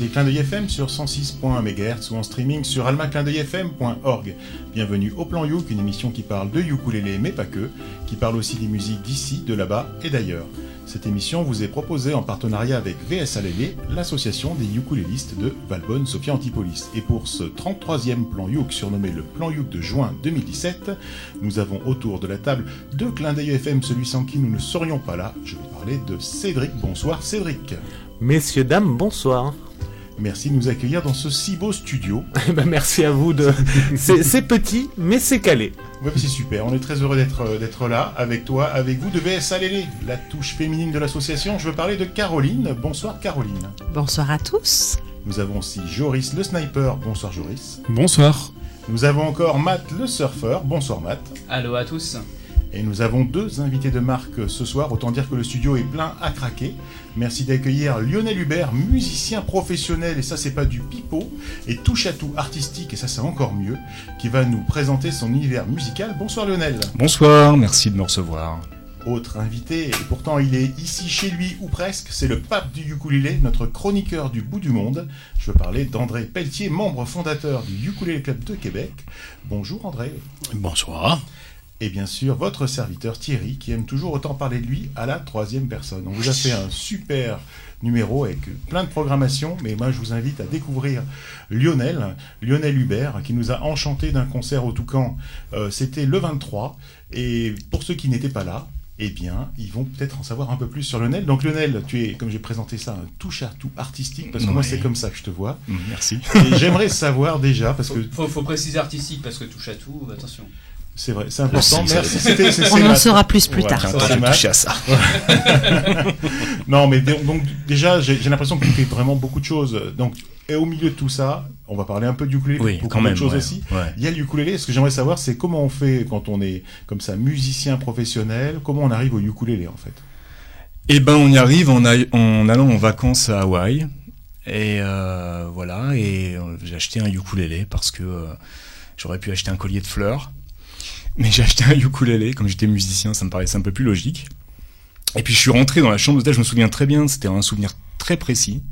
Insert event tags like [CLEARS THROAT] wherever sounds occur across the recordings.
écoutez Clin d'œil FM sur 106.1 MHz ou en streaming sur almaclindeuilfm.org. Bienvenue au Plan Youk, une émission qui parle de ukulélé mais pas que, qui parle aussi des musiques d'ici, de là-bas et d'ailleurs. Cette émission vous est proposée en partenariat avec VS Lélé, l'association des ukulélistes de Valbonne Sophia Antipolis. Et pour ce 33e plan Youk, surnommé le plan Youk de juin 2017, nous avons autour de la table de Clin d'œil FM, celui sans qui nous ne serions pas là. Je vais parler de Cédric. Bonsoir Cédric. Messieurs, dames, bonsoir. Merci de nous accueillir dans ce si beau studio. [LAUGHS] Eh ben, merci à vous de. [LAUGHS] c'est petit, mais c'est calé. Ouais, c'est super. On est très heureux d'être euh, d'être là avec toi, avec vous de VSA Lélé, la touche féminine de l'association. Je veux parler de Caroline. Bonsoir Caroline. Bonsoir à tous. Nous avons aussi Joris le sniper. Bonsoir Joris. Bonsoir. Nous avons encore Matt le surfeur. Bonsoir Matt. Allô à tous. Et nous avons deux invités de marque ce soir, autant dire que le studio est plein à craquer. Merci d'accueillir Lionel Hubert, musicien professionnel, et ça c'est pas du pipeau, et touche à tout artistique, et ça c'est encore mieux, qui va nous présenter son univers musical. Bonsoir Lionel. Bonsoir, merci de me recevoir. Autre invité, et pourtant il est ici chez lui ou presque, c'est le pape du ukulélé, notre chroniqueur du bout du monde. Je veux parler d'André Pelletier, membre fondateur du Ukulélé Club de Québec. Bonjour André. Bonsoir et bien sûr votre serviteur Thierry qui aime toujours autant parler de lui à la troisième personne. On vous a fait un super numéro avec plein de programmation, mais moi je vous invite à découvrir Lionel, Lionel Hubert, qui nous a enchanté d'un concert au Toucan. Euh, C'était le 23, et pour ceux qui n'étaient pas là, eh bien, ils vont peut-être en savoir un peu plus sur Lionel. Donc Lionel, tu es, comme j'ai présenté ça, un touche à tout artistique, parce que moi c'est comme ça que je te vois. Merci. Et j'aimerais savoir déjà, parce que... Faut, faut préciser artistique, parce que touche à tout, attention. C'est vrai, c'est important. Merci. On en saura plus plus tard. à ça. [LAUGHS] non, mais donc déjà, j'ai l'impression que tu fais vraiment beaucoup de choses. Donc, et au milieu de tout ça, on va parler un peu du ukulélé, oui, beaucoup quand même, de choses aussi. Il y a le ukulélé. Ce que j'aimerais savoir, c'est comment on fait quand on est comme ça musicien professionnel? Comment on arrive au ukulélé en fait? Eh ben, on y arrive en, en allant en vacances à Hawaï. Et euh, voilà, et euh, j'ai acheté un ukulélé parce que euh, j'aurais pu acheter un collier de fleurs. Mais j'ai acheté un ukulélé, comme j'étais musicien, ça me paraissait un peu plus logique. Et puis je suis rentré dans la chambre d'hôtel, je me souviens très bien, c'était un souvenir très précis.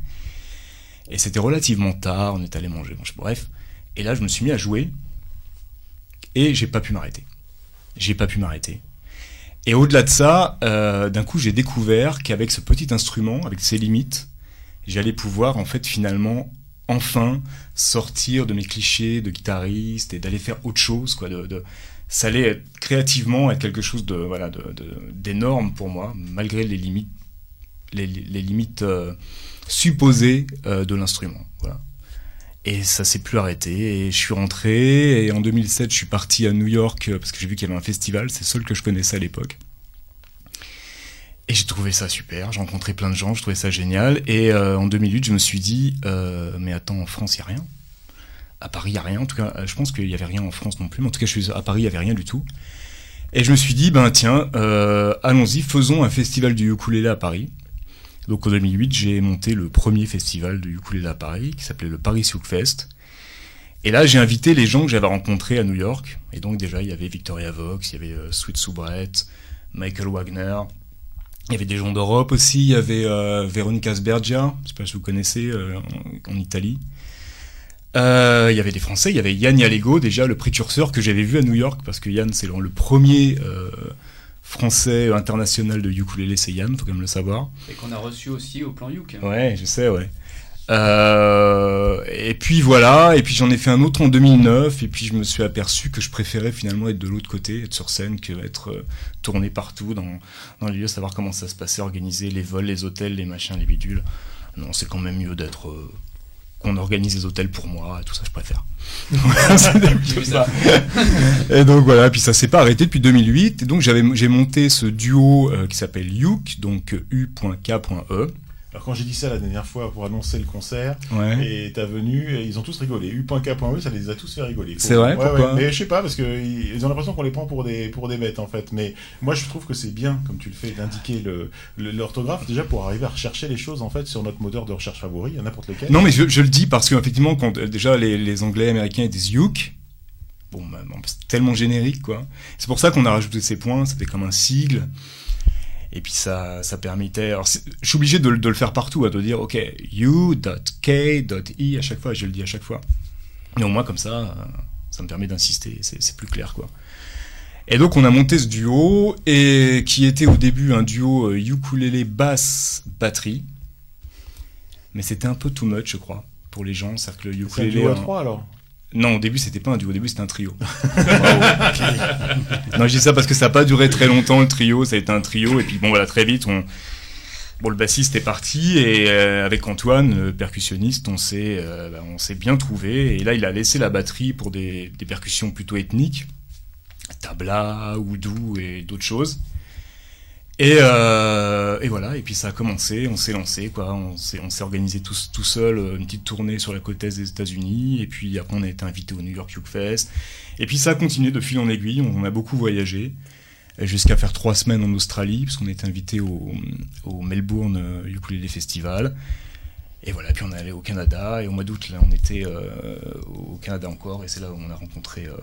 Et c'était relativement tard, on est allé manger, bref. Et là, je me suis mis à jouer, et j'ai pas pu m'arrêter. J'ai pas pu m'arrêter. Et au-delà de ça, euh, d'un coup, j'ai découvert qu'avec ce petit instrument, avec ses limites, j'allais pouvoir, en fait, finalement, enfin sortir de mes clichés de guitariste et d'aller faire autre chose, quoi, ça allait être, créativement être quelque chose de voilà d'énorme pour moi, malgré les limites les, limites euh, supposées euh, de l'instrument. Voilà. Et ça s'est plus arrêté. Et je suis rentré. Et en 2007, je suis parti à New York euh, parce que j'ai vu qu'il y avait un festival. C'est le seul que je connaissais à l'époque. Et j'ai trouvé ça super. J'ai rencontré plein de gens. Je trouvais ça génial. Et en 2008, je me suis dit, mais attends, en France, il n'y a rien à Paris, il n'y a rien. En tout cas, je pense qu'il n'y avait rien en France non plus. Mais en tout cas, je suis à Paris, il n'y avait rien du tout. Et je me suis dit, ben tiens, euh, allons-y, faisons un festival du ukulélé à Paris. Donc en 2008, j'ai monté le premier festival du ukulélé à Paris, qui s'appelait le Paris Fest. Et là, j'ai invité les gens que j'avais rencontrés à New York. Et donc déjà, il y avait Victoria Vox, il y avait euh, Sweet Soubrette, Michael Wagner. Il y avait des gens d'Europe aussi. Il y avait euh, Veronica Sbergia, je sais pas si vous connaissez, en Italie. Euh, il y avait des Français, il y avait Yann Yalego, déjà le précurseur que j'avais vu à New York, parce que Yann, c'est le premier euh, français international de ukulélé, c'est Yann, faut quand même le savoir. Et qu'on a reçu aussi au plan Yuk. Ouais, je sais, ouais. Euh, et puis voilà, et puis j'en ai fait un autre en 2009, et puis je me suis aperçu que je préférais finalement être de l'autre côté, être sur scène, que être tourné partout dans, dans les lieux, savoir comment ça se passait, organiser les vols, les hôtels, les machins, les bidules. Non, c'est quand même mieux d'être qu'on organise les hôtels pour moi, tout ça je préfère. [LAUGHS] et donc voilà, puis ça s'est pas arrêté depuis 2008, et donc j'ai monté ce duo euh, qui s'appelle Yuk, donc U.K.E. Alors quand j'ai dit ça la dernière fois pour annoncer le concert, et t'as venu, et ils ont tous rigolé. U.K.E, ça les a tous fait rigoler. C'est vrai pourquoi Mais je sais pas, parce qu'ils ont l'impression qu'on les prend pour des, pour des bêtes en fait. Mais moi je trouve que c'est bien, comme tu le fais, d'indiquer l'orthographe, déjà pour arriver à rechercher les choses en fait sur notre moteur de recherche favori, n'importe lequel. Non mais je, le dis parce qu'effectivement, quand euh, déjà les, les Anglais américains disent Yuk, bon, bah, c'est tellement générique quoi. C'est pour ça qu'on a rajouté ces points, c'était comme un sigle. Et puis ça, ça permettait. Alors, je suis obligé de, de, le faire partout, à de dire, ok, u.k.e à chaque fois, je le dis à chaque fois. Mais au moins, comme ça, ça me permet d'insister, c'est plus clair, quoi. Et donc on a monté ce duo et qui était au début un duo euh, ukulélé basse batterie, mais c'était un peu too much, je crois, pour les gens. C'est-à-dire que le ukulélé. un duo à trois alors. Non, au début c'était pas un duo, au début c'était un trio. [LAUGHS] Non, je dis ça parce que ça n'a pas duré très longtemps le trio, ça a été un trio et puis bon voilà très vite on. Bon, le bassiste est parti et euh, avec Antoine, le percussionniste, on s'est euh, bah, on s'est bien trouvé. Et là, il a laissé la batterie pour des, des percussions plutôt ethniques tabla, oudou et d'autres choses. Et, euh, et, voilà, et puis ça a commencé, on s'est lancé, quoi. On s'est, organisé tout, tout seul une petite tournée sur la côte est des États-Unis, et puis après on a été invité au New York Uke Fest. Et puis ça a continué de fil en aiguille, on, a beaucoup voyagé, jusqu'à faire trois semaines en Australie, parce qu'on a été invité au, Melbourne Ukulele Festival. Et voilà, puis on est allé au Canada, et au mois d'août, là, on était euh, au Canada encore, et c'est là où on a rencontré euh,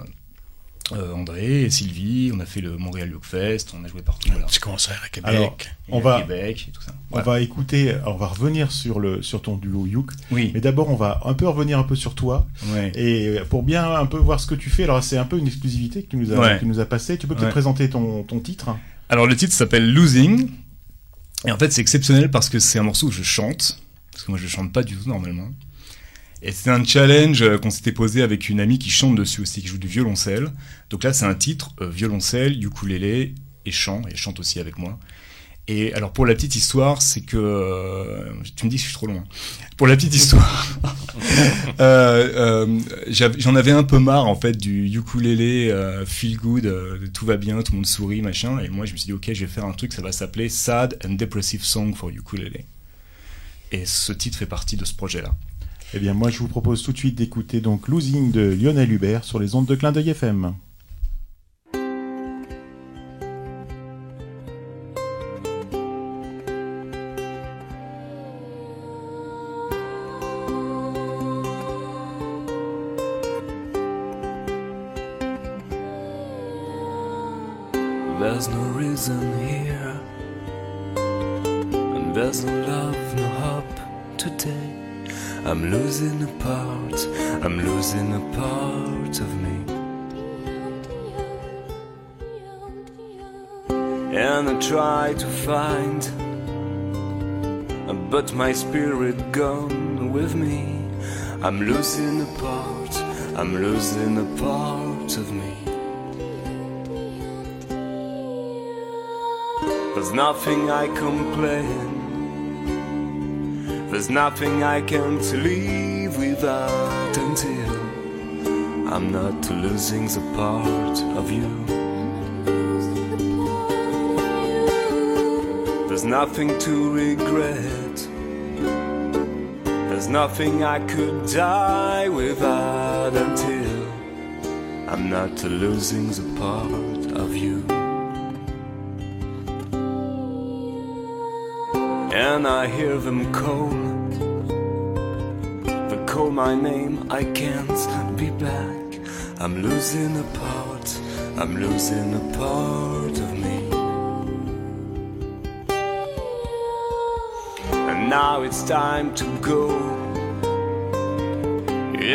euh, André et Sylvie, on a fait le Montréal Youth Fest, on a joué partout. Voilà. Petit concert à Québec. on va, Québec et tout ça. On va écouter, on va revenir sur, le, sur ton duo Youk. Oui. Mais d'abord, on va un peu revenir un peu sur toi. Ouais. Et pour bien un peu voir ce que tu fais, alors c'est un peu une exclusivité que tu nous as, nous a passé. Tu peux peut-être présenter ton, ton titre Alors le titre s'appelle Losing. Et en fait, c'est exceptionnel parce que c'est un morceau où je chante. Parce que moi, je chante pas du tout normalement. Et c'est un challenge euh, qu'on s'était posé avec une amie qui chante dessus aussi, qui joue du violoncelle. Donc là, c'est un titre, euh, violoncelle, ukulélé et chant, et elle chante aussi avec moi. Et alors pour la petite histoire, c'est que euh, tu me dis que je suis trop loin. Pour la petite histoire, [LAUGHS] j'en avais un peu marre en fait du ukulélé feel good, tout va bien, tout le monde sourit machin. Et moi je me suis dit ok, je vais faire un truc, ça va s'appeler Sad and Depressive Song for Ukulele. Et ce titre fait partie de ce projet-là. Eh bien, moi, je vous propose tout de suite d'écouter donc Losing de Lionel Hubert sur les ondes de clin d'œil FM. I'm losing a part, I'm losing a part of me. There's nothing I complain there's nothing I can't leave without until I'm not losing the part of you. There's nothing to regret. There's nothing I could die without until I'm not losing the part of you. and I hear them call. They call my name, I can't be back. I'm losing a part, I'm losing a part of me. And now it's time to go.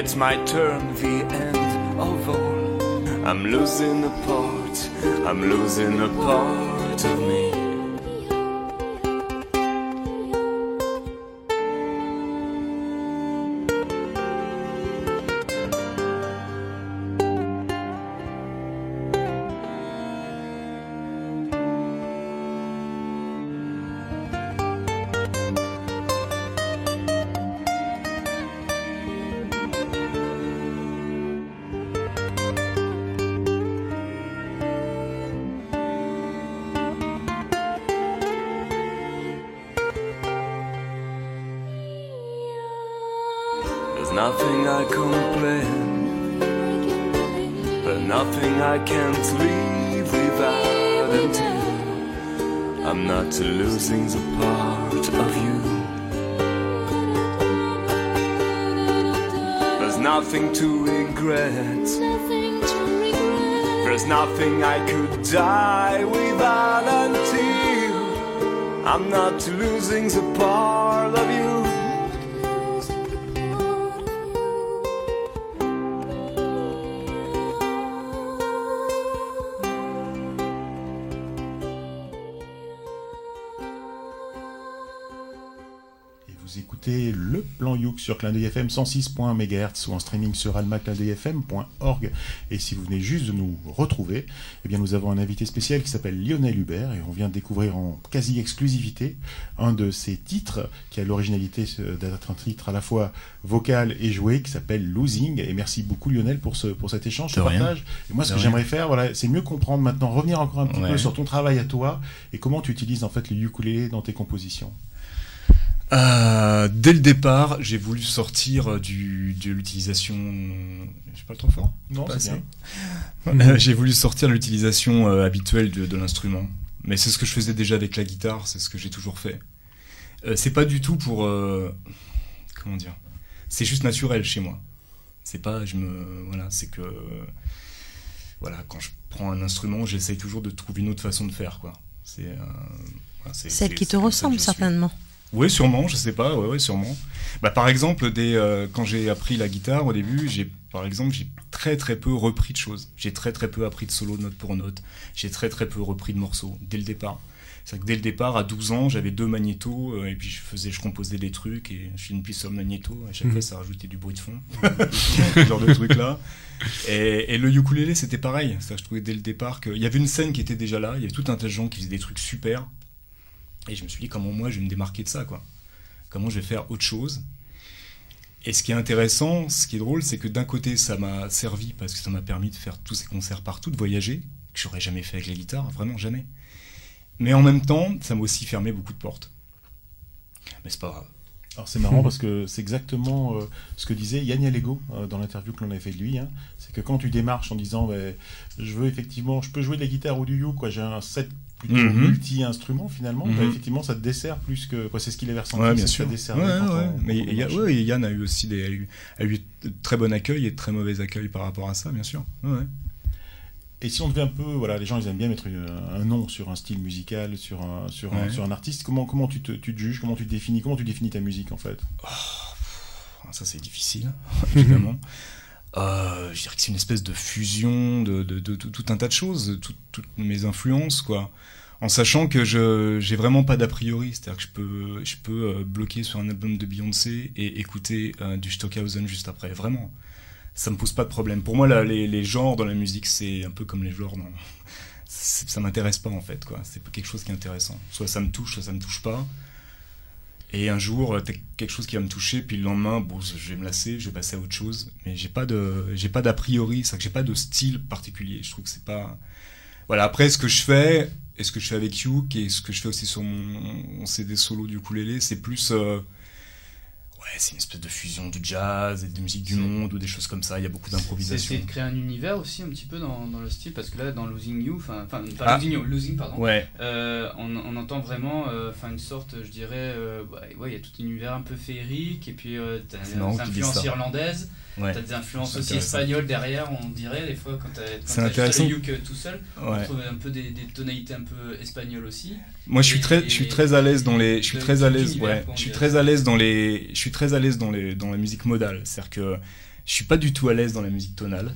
It's my turn, the end of all. I'm losing a part, I'm losing a part of me. Youk sur Clin FM 106.MHz ou en streaming sur almaclindeuilfm.org. Et si vous venez juste de nous retrouver, eh bien nous avons un invité spécial qui s'appelle Lionel Hubert et on vient de découvrir en quasi-exclusivité un de ses titres qui a l'originalité d'être un titre à la fois vocal et joué qui s'appelle Losing. Et merci beaucoup Lionel pour, ce, pour cet échange, ce partage. Et moi ce que j'aimerais faire, voilà, c'est mieux comprendre maintenant, revenir encore un petit peu sur ton travail à toi et comment tu utilises en fait le ukulélé dans tes compositions. Euh, dès le départ, j'ai voulu sortir du, de l'utilisation. Je pas trop fort Non, c'est bien. Euh, [LAUGHS] j'ai voulu sortir de l'utilisation euh, habituelle de, l'instrument. Mais c'est ce que je faisais déjà avec la guitare, c'est ce que j'ai toujours fait. c'est pas du tout pour. comment dire C'est juste naturel chez moi. C'est pas. Je me. Voilà, c'est que. Voilà, quand je prends un instrument, j'essaye toujours de trouver une autre façon de faire, quoi. C'est. Celle qui te ressemble certainement. Oui, sûrement, je sais pas, ouais sûrement. Bah, par exemple, des, euh, quand j'ai appris la guitare au début, j'ai, par exemple, j'ai très très peu repris de choses. J'ai très très peu appris de solo note pour note. J'ai très très peu repris de morceaux dès le départ. C'est que dès le départ, à 12 ans, j'avais deux magnétos euh, et puis je faisais, je composais des trucs et je suis une piste magnéto. À chaque mhm. fois, ça rajoutait du bruit de fond, [LAUGHS] ce genre de trucs là. Et, et le ukulélé, c'était pareil. Ça, je trouvais dès le départ qu'il y avait une scène qui était déjà là. Il y avait tout un tas de gens qui faisaient des trucs super et je me suis dit, comment moi je vais me démarquer de ça, quoi Comment je vais faire autre chose Et ce qui est intéressant, ce qui est drôle, c'est que d'un côté, ça m'a servi parce que ça m'a permis de faire tous ces concerts partout, de voyager, que j'aurais jamais fait avec la guitare, vraiment jamais. Mais en même temps, ça m'a aussi fermé beaucoup de portes. Mais c'est pas grave. Alors c'est marrant [LAUGHS] parce que c'est exactement euh, ce que disait Yann Lego euh, dans l'interview que l'on avait fait de lui. Hein. C'est que quand tu démarches en disant je veux effectivement, je peux jouer de la guitare ou du you, quoi, j'ai un set plutôt mhm. multi-instrument finalement, bah, mhm. effectivement ça te dessert plus que. C'est ce qu'il avait ressenti, ouais, bien sûr. Ça ouais, Mais Yann a eu aussi des, a eu, a eu très bon accueil et très mauvais accueil par rapport à ça, bien sûr. Et si on devait un peu, voilà, les gens ils aiment bien mettre un nom sur un style musical, sur un, sur un, sur un artiste. Comment, comment tu, te, tu te juges, comment tu te définis, comment tu définis ta musique en fait? Oh, Ça c'est difficile, [LAUGHS] évidemment. Euh, je dirais que c'est une espèce de fusion de, tout un tas de choses, toutes mes influences, quoi. En sachant que je j'ai vraiment pas d'a priori, c'est-à-dire que je peux je peux euh, bloquer sur un album de Beyoncé et écouter euh, du Stockhausen juste après, vraiment. Ça me pose pas de problème. Pour moi, les, genres dans la musique, c'est un peu comme les genres. Non, [LAUGHS] ça m'intéresse pas en fait, quoi. C'est quelque chose qui est intéressant. Soit ça me touche, soit ça me touche pas. Et un jour, t'as quelque chose qui va me toucher, puis le lendemain, bon, je vais me lasser, je vais passer à autre chose. Mais j'ai pas de, j'ai pas d'a priori, c'est que j'ai pas de style particulier. Je trouve que c'est pas. Voilà. Après, ce que je fais, et ce que je fais avec You, et ce que je fais aussi sur mon, CD solo du ukulélé, c'est plus. Euh, ouais, c'est une espèce de fusion du jazz et de musique du monde ou des choses comme ça. Il y a beaucoup d'improvisation. C'est de créer un univers aussi un petit peu dans, dans, le style parce que là, dans Losing You, enfin, ah. Losing You, Losing pardon, ouais. Euh, on, on, entend vraiment, euh, une sorte, je dirais, euh, ouais, il y a tout un univers un peu féerique et puis t'as des influences irlandaises. Ouais. T'as des influences aussi espagnoles derrière, on dirait, des fois, quand t'as intéressant. Yuk tout seul. On trouve un peu des, des, tonalités un peu espagnoles aussi. Moi, je suis très, je suis très à l'aise dans les, je suis très à l'aise, ouais, je suis très à l'aise dans les, je suis très à l'aise dans les, dans la musique modale. C'est-à-dire que je suis pas du tout à l'aise dans la musique tonale.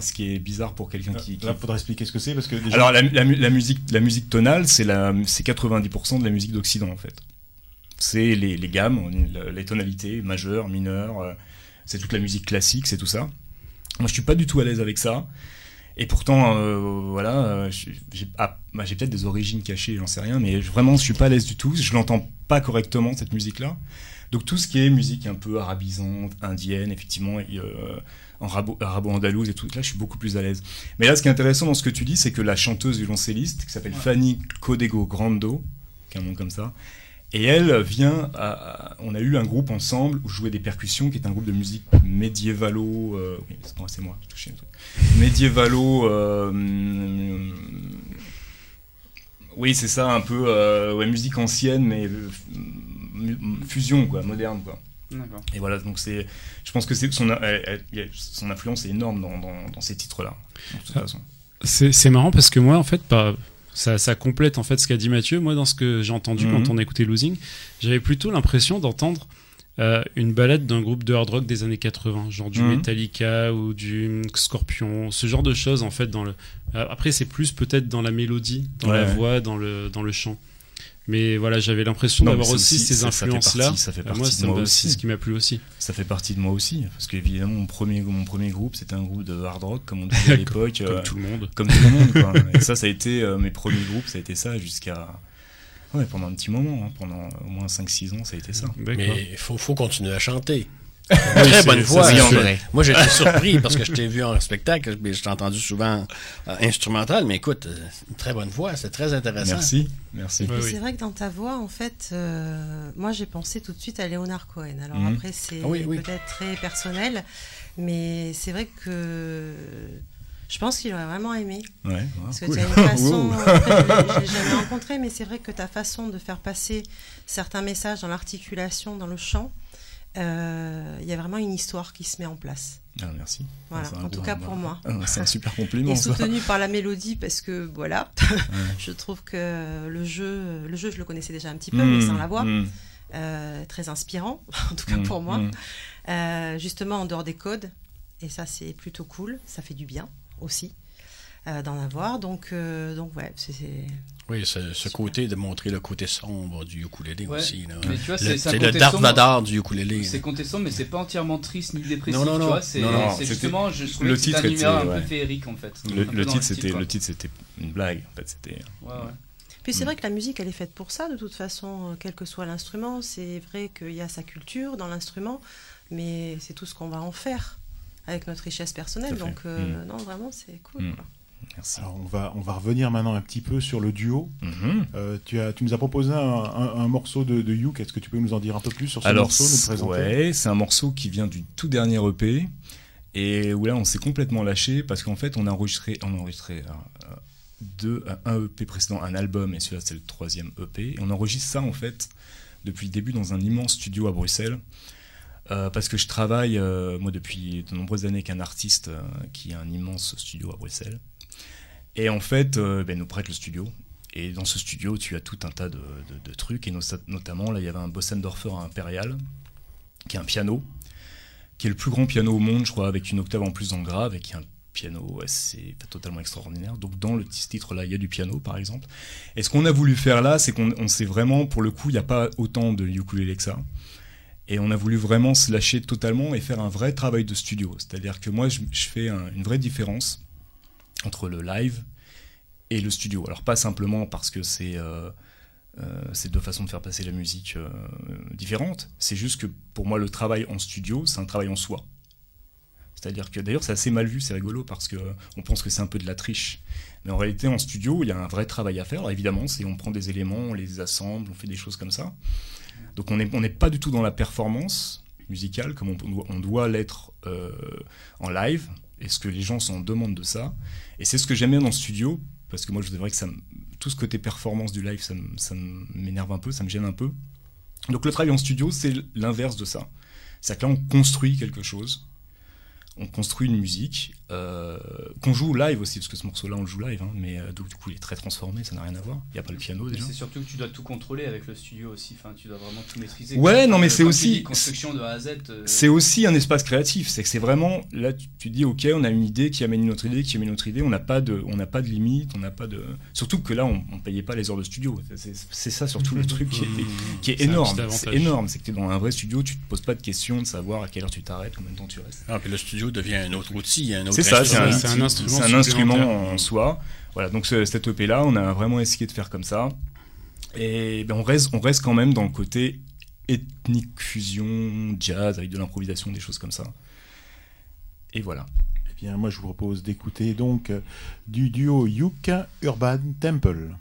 Ce qui est bizarre pour quelqu'un qui, qui. Là, faudrait expliquer ce que c'est parce que. Alors, la, la, la, musique, la musique tonale, c'est la, c'est 90% de la musique d'Occident en fait. C'est les, les gammes, les tonalités majeures, mineures. C'est toute la musique classique, c'est tout ça. Moi, je suis pas du tout à l'aise avec ça. Et pourtant, euh, voilà, euh, ah, bah, j'ai peut-être des origines cachées, j'en sais rien, mais vraiment, je suis pas à l'aise du tout. Je l'entends pas correctement cette musique-là. Donc tout ce qui est musique un peu arabisante, indienne, effectivement, euh, en arabo-andalouse et tout là, je suis beaucoup plus à l'aise. Mais là, ce qui est intéressant dans ce que tu dis, c'est que la chanteuse violoncelliste, qui s'appelle Fanny Codego Grando, qui est un nom comme ça, et elle vient, à, on a eu un groupe ensemble où je jouais des percussions, qui est un groupe de musique médiévalo. Euh, oui, c'est moi, je touché un truc. Médiévalo. Euh, oui, c'est ça, un peu euh, ouais, musique ancienne, mais euh, fusion, quoi, moderne, quoi. Et voilà, donc c'est, je pense que c'est son, son influence est énorme dans, dans, dans ces titres-là. C'est marrant parce que moi, en fait, pas ça, ça complète en fait ce qu'a dit Mathieu. Moi, dans ce que j'ai entendu quand Mhm. on a écouté Losing, j'avais plutôt l'impression d'entendre euh, une balade d'un groupe de hard rock des années 80, genre du Mhm. Metallica ou du Scorpion, ce genre de choses en fait. Dans le... Euh, Après, c'est plus peut-être dans la mélodie, dans la voix, dans le, dans le chant. Mais voilà, j'avais l'impression d'avoir aussi, aussi, ces ça- ça fait influences-là. partie- ça fait partie moi, de moi aussi. c'est ce qui m'a plu aussi. Ça fait partie de moi aussi, parce qu'évidemment, mon premier, mon premier groupe, c'était un groupe de hard rock, comme on disait à [LAUGHS] l'époque. Comme euh, tout le monde. Comme tout le monde, quoi. [LAUGHS] Et ça, ça a été euh, mes premiers groupes, ça a été ça jusqu'à. Ouais, pendant un petit moment, hein, pendant au moins 5-6 ans, ça a été ça. Mais il faut, faut continuer à chanter. Oui, Très bonne voix. Moi, j'étais surpris parce que je t'ai vu en spectacle, mais je t'ai entendu souvent euh, instrumental, mais écoute, euh, une très bonne voix, c'est très intéressant. Merci, merci. Puis c'est vrai que dans ta voix, en fait, euh, moi j'ai pensé tout de suite à Leonard Cohen. Alors Mhm. après, c'est oui, oui. peut-être très personnel, mais c'est vrai que je pense qu'il aurait vraiment aimé. Ouais, Parce que cool. tu as une façon, je je l'ai jamais rencontré, mais c'est vrai que ta façon de faire passer certains messages dans l'articulation, dans le chant, il y a vraiment une histoire qui se met en place. Ah, merci. Voilà, en tout cas pour moi. Ah, c'est un super [LAUGHS] compliment. Et ça. soutenu par la mélodie parce que voilà, [LAUGHS] [LAUGHS] je trouve que le jeu, le jeu je le connaissais déjà un petit peu, mais Mm, sans la voix, mm. euh, très inspirant en tout cas Mm, pour moi. Euh, justement en dehors des codes, et ça c'est plutôt cool, ça fait du bien aussi euh, d'en avoir. Donc euh, donc ouais, c'est Oui, ce, ce côté de montrer le côté sombre du ukulélé Ouais. aussi. là. Mais tu vois, Le- c'est- le côté Darth sombre. Vader du ukulélé. C'est contestant, mais c'est pas entièrement triste ni dépressif. Non, non, non. c'est justement, je trouvais le que titre un numéro un était- peu féerique en fait. Le, le titre, c'était le titre, c'était une blague. En fait, c'était. Ouais, ouais. Puis Mm. c'est vrai que la musique, elle est faite pour ça, de toute façon, euh, quel que soit l'instrument. C'est vrai qu'il y a sa culture dans l'instrument, mais c'est tout ce qu'on va en faire avec notre richesse personnelle. Donc, euh, Mm. non, vraiment, c'est cool. Mm. quoi. Alors, on va, on va revenir maintenant un petit peu sur le duo. Mhm. Euh, tu, as, tu nous as proposé un, un- un morceau de, de Youk. Est-ce que tu peux nous en dire un peu plus sur ce Alors, morceau, nous présenter ouais, c'est un morceau qui vient du tout dernier EP et où là on s'est complètement lâché parce qu'en fait on a enregistré, on a enregistré deux, un EP précédent, un album et celui-là c'est le troisième EP. Et on enregistre ça en fait depuis le début dans un immense studio à Bruxelles. Euh, parce que je travaille, euh, moi, depuis de nombreuses années avec un artiste euh, qui a un immense studio à Bruxelles. Et en fait, euh, ben, nous prête le studio. Et dans ce studio, tu as tout un tas de, trucs. Et no- notamment, là, il y avait un Bossendorfer Impérial, qui est un piano, qui est le plus grand piano au monde, je crois, avec une octave en plus le grave, et qui est un piano assez totalement extraordinaire. Donc dans le titre-là, il y a du piano, par exemple. Et ce qu'on a voulu faire là, c'est qu'on on s'est vraiment, pour le coup, il n'y a pas autant de ukulélé que ça. Et on a voulu vraiment se lâcher totalement et faire un vrai travail de studio. C'est-à-dire que moi, je, fais un- une vraie différence entre le live et le studio. Alors pas simplement parce que c'est euh, euh, deux façons de faire passer la musique euh, différentes. C'est juste que pour moi, le travail en studio, c'est un travail en soi. C'est-à-dire que d'ailleurs, c'est assez mal vu, c'est rigolo parce que on pense que c'est un peu de la triche. Mais en réalité, en studio, il y a un vrai travail à faire. Évidemment, c'est on prend des éléments, on les assemble, on fait des choses comme ça. Donc on n'est pas du tout dans la performance musicale comme on, doit- l'être en live. Et ce que les gens s'en demandent de ça. Et c'est ce que j'aime bien dans le studio, parce que moi, je vrai que ça tout ce côté performance du live, ça m'énerve un peu, ça me gêne un peu. Donc le travail en studio, c'est l'inverse de ça. C'est-à-dire que là, on construit quelque chose, on construit une musique, euh, qu'on joue live aussi, parce que ce morceau-là, on le joue live, hein, mais euh, donc, du coup, il est très transformé, ça n'a rien à voir. Il n'y a pas le piano Mais déjà. c'est surtout que tu dois tout contrôler avec le studio aussi. Enfin, tu dois vraiment tout maîtriser. Ouais, non, mais comme c'est aussi- construction de A à Z. euh, C'est aussi un espace créatif. C'est que c'est vraiment là, tu, tu dis ok, on a une idée qui amène une autre idée, qui amène une autre idée. On n'a pas de, on n'a pas de limite, on n'a pas de. Surtout que là, on, on payait pas les heures de studio. C'est- ça surtout le [LAUGHS] truc qui est, qui est énorme. C'est énorme. C'est que tu es dans un vrai studio, tu te poses pas de questions de savoir à quelle heure tu t'arrêtes, combien de temps tu restes. Ah, puis le studio devient un autre outil, un autre C'est ça, c'est un, instrument. Un un en soi. Voilà, donc ce- cette EP là, on a vraiment essayé de faire comme ça. Et ben, on, reste, on reste quand même dans le côté ethnique fusion, jazz, avec de l'improvisation, des choses comme ça. Et voilà. Eh bien, moi, je vous propose d'écouter donc euh, du duo Youk Urban Temple.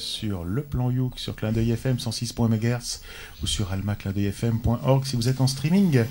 Sur le plan Youk, sur Clin d'œil FM 106.MHz ou sur almaclindeuilfm.org si vous êtes en streaming.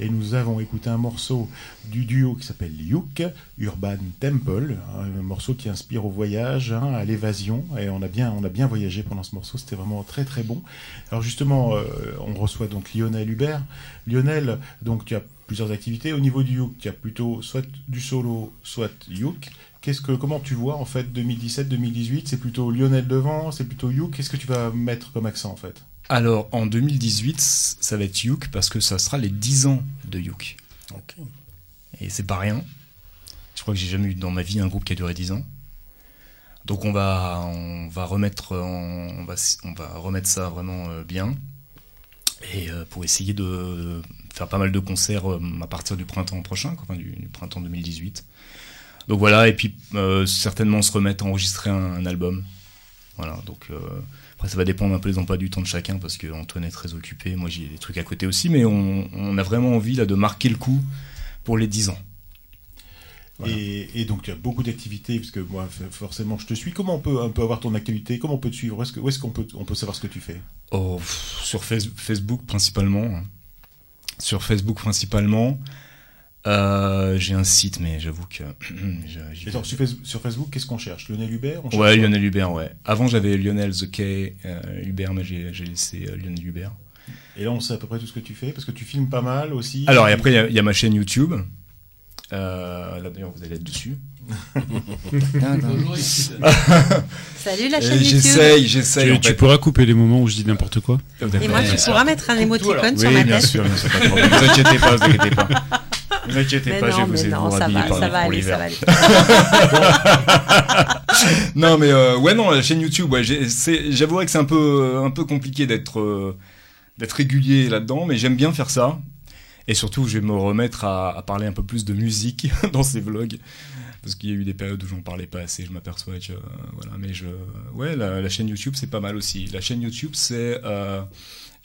Et nous avons écouté un morceau du duo qui s'appelle Youk, Urban Temple, un morceau qui inspire au voyage, hein, à l'évasion. Et on a, bien, on a bien voyagé pendant ce morceau, c'était vraiment très très bon. Alors justement, euh, on reçoit donc Lionel Hubert. Lionel, donc tu as plusieurs activités. Au niveau du Youk, tu as plutôt soit du solo, soit Youk que, comment tu vois en fait 2017-2018 C'est plutôt Lionel devant, c'est plutôt Youk. Qu'est-ce que tu vas mettre comme accent en fait? Alors en 2018, ça va être Youk parce que ça sera les 10 ans de Youk. Et c'est pas rien. Je crois que j'ai jamais eu dans ma vie un groupe qui a duré 10 ans. Donc on va, on va remettre, on va, on va remettre ça vraiment euh, bien et euh, pour essayer de faire pas mal de concerts euh, à partir du printemps prochain, enfin du printemps 2018. Donc voilà, et puis euh, certainement se remettre à enregistrer un, album. Voilà, donc euh, après ça va dépendre un peu des emplois du temps de chacun parce qu'Antoine est très occupé, moi j'ai des trucs à côté aussi, mais on, a vraiment envie là de marquer le coup pour les 10 ans. Et, donc tu as beaucoup d'activités, parce que moi forcément je te suis. Comment on peut un peu avoir ton activité Comment on peut te suivre? Où est-ce qu'on peut, on peut savoir ce que tu fais? Oh, Sur Facebook principalement. Sur Facebook principalement. Euh, j'ai un site, mais j'avoue que. [CLEARS THROAT] sur, Facebook, qu'est-ce qu'on cherche? Lionel Hubert Ouais, Lionel Hubert, ouais. Avant, j'avais Lionel The K euh, Hubert, mais j'ai laissé euh, Lionel Hubert. Et là, on sait à peu près tout ce que tu fais, parce que tu filmes pas mal aussi. Alors, et après, il y, a ma chaîne YouTube. là, d'ailleurs, vous allez être dessus. [LAUGHS] Salut la chaîne YouTube. J'essaye, j'essaye. Tu, pourras couper les moments où je dis n'importe quoi. Et moi, tu pourras mettre un émoticône sur ma tête. Bien sûr, bien sûr, pas de problème. Ne vous inquiétez pas, vous inquiétez pas. Ne vous inquiétez pas, je vais vous, non, vous ça va, ça va aller, ça va aller. [LAUGHS] non, mais euh, ouais, non, la chaîne YouTube, ouais, j'avouerais que c'est un peu, un peu compliqué d'être euh, d'être régulier là-dedans, mais j'aime bien faire ça. Et surtout, je vais me remettre à, parler un peu plus de musique [LAUGHS] dans ces vlogs. Parce qu'il y a eu des périodes où j'en parlais pas assez, je m'aperçois que. voilà, mais je. Ouais, la, chaîne YouTube, c'est pas mal aussi. La chaîne YouTube, c'est.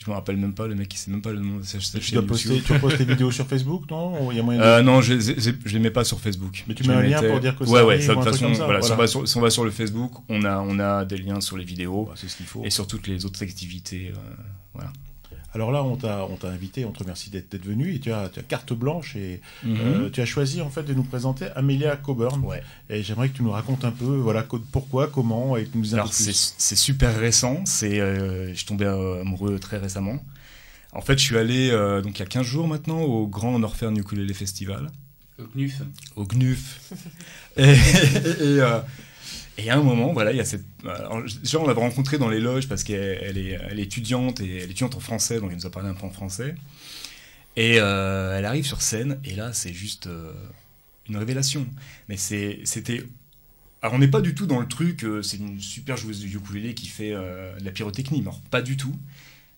Je me rappelle même pas, le mec qui sait même pas le nom de sa, chaîne tu poster, YouTube. Tu postes tes [LAUGHS] vidéos sur Facebook, non Il y a moyen euh, Non, je, je, les mets pas sur Facebook. Mais tu mets un lien pour dire que ouais, ouais, de toute façon, voilà, Si, on va sur, si, on va sur, le Facebook, on a, on a des liens sur les vidéos. Bah, c'est ce qu'il faut. Et sur toutes les autres activités. Euh, voilà. Alors là, on t'a, on t'a invité, on te remercie d'être, venu et tu as, tu as carte blanche et mhm. euh, tu as choisi en fait de nous présenter Amelia Coburn. Ouais. Et j'aimerais que tu nous racontes un peu, voilà, pourquoi, comment et que nous Alors c'est, c'est super récent, c'est, euh, je suis tombé amoureux très récemment. En fait, je suis allé euh, donc il y a 15 jours maintenant au Grand Northern Ukulele Festival. Au GNUF. Au GNUF. [LAUGHS] et, et, et à un moment, voilà, il y a cette. Euh, on l'avait rencontrée dans les loges parce qu'elle est, elle est étudiante et elle est étudiante en français, donc elle nous a parlé un peu en français. Et euh, elle arrive sur scène, et là, c'est juste euh, une révélation. Mais c'était. Alors, on n'est pas du tout dans le truc, c'est une super joueuse de ukulélé qui fait de la pyrotechnie. Non, pas du tout.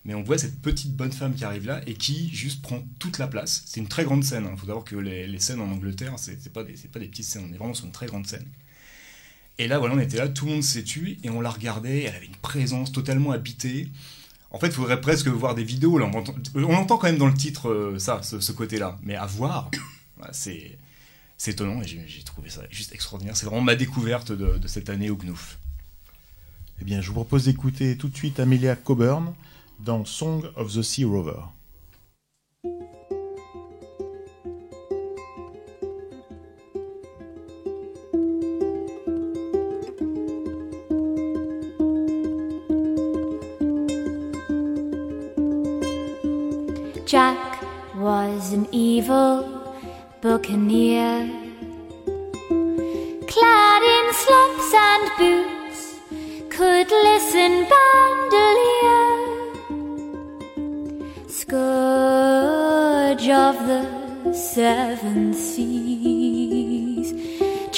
Mais on voit cette petite bonne femme qui arrive là et qui juste prend toute la place. C'est une très grande scène. Il hein. faut savoir que les, les, scènes en Angleterre, c'est pas, des, pas des petites scènes, on est vraiment sur une très grande scène. Et là, voilà, on était là, tout le monde s'est tué, et on la regardait, elle avait une présence totalement habitée. En fait, il faudrait presque voir des vidéos. Là, on, entend, quand même dans le titre euh, ça, ce, côté-là. Mais à voir, [COUGHS] c'est, étonnant, et j'ai, trouvé ça juste extraordinaire. C'est vraiment ma découverte de, de cette année au GNUF. Eh bien, je vous propose d'écouter tout de suite Amelia Coburn dans Song of the Sea Rover. Was an evil buccaneer, clad in slops and boots, could listen bandolier, scourge of the seven seas,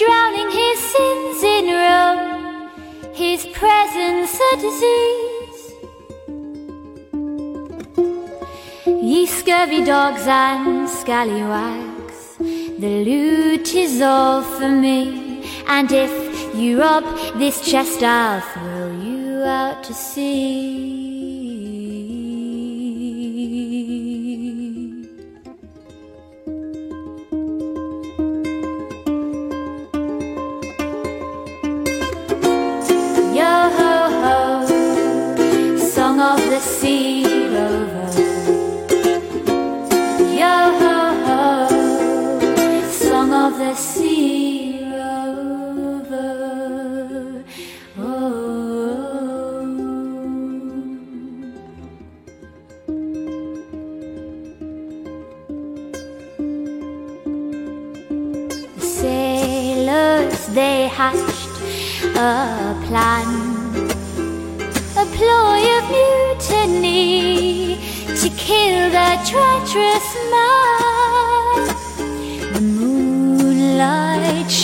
drowning his sins in Rome, his presence a disease. Ye scurvy dogs and scallywags, the loot is all for me. And if you rob this chest, I'll throw you out to sea. Yo ho ho, song of the sea of the sea rover. Oh. The sailors they hatched a plan, a ploy of mutiny to kill the treacherous man.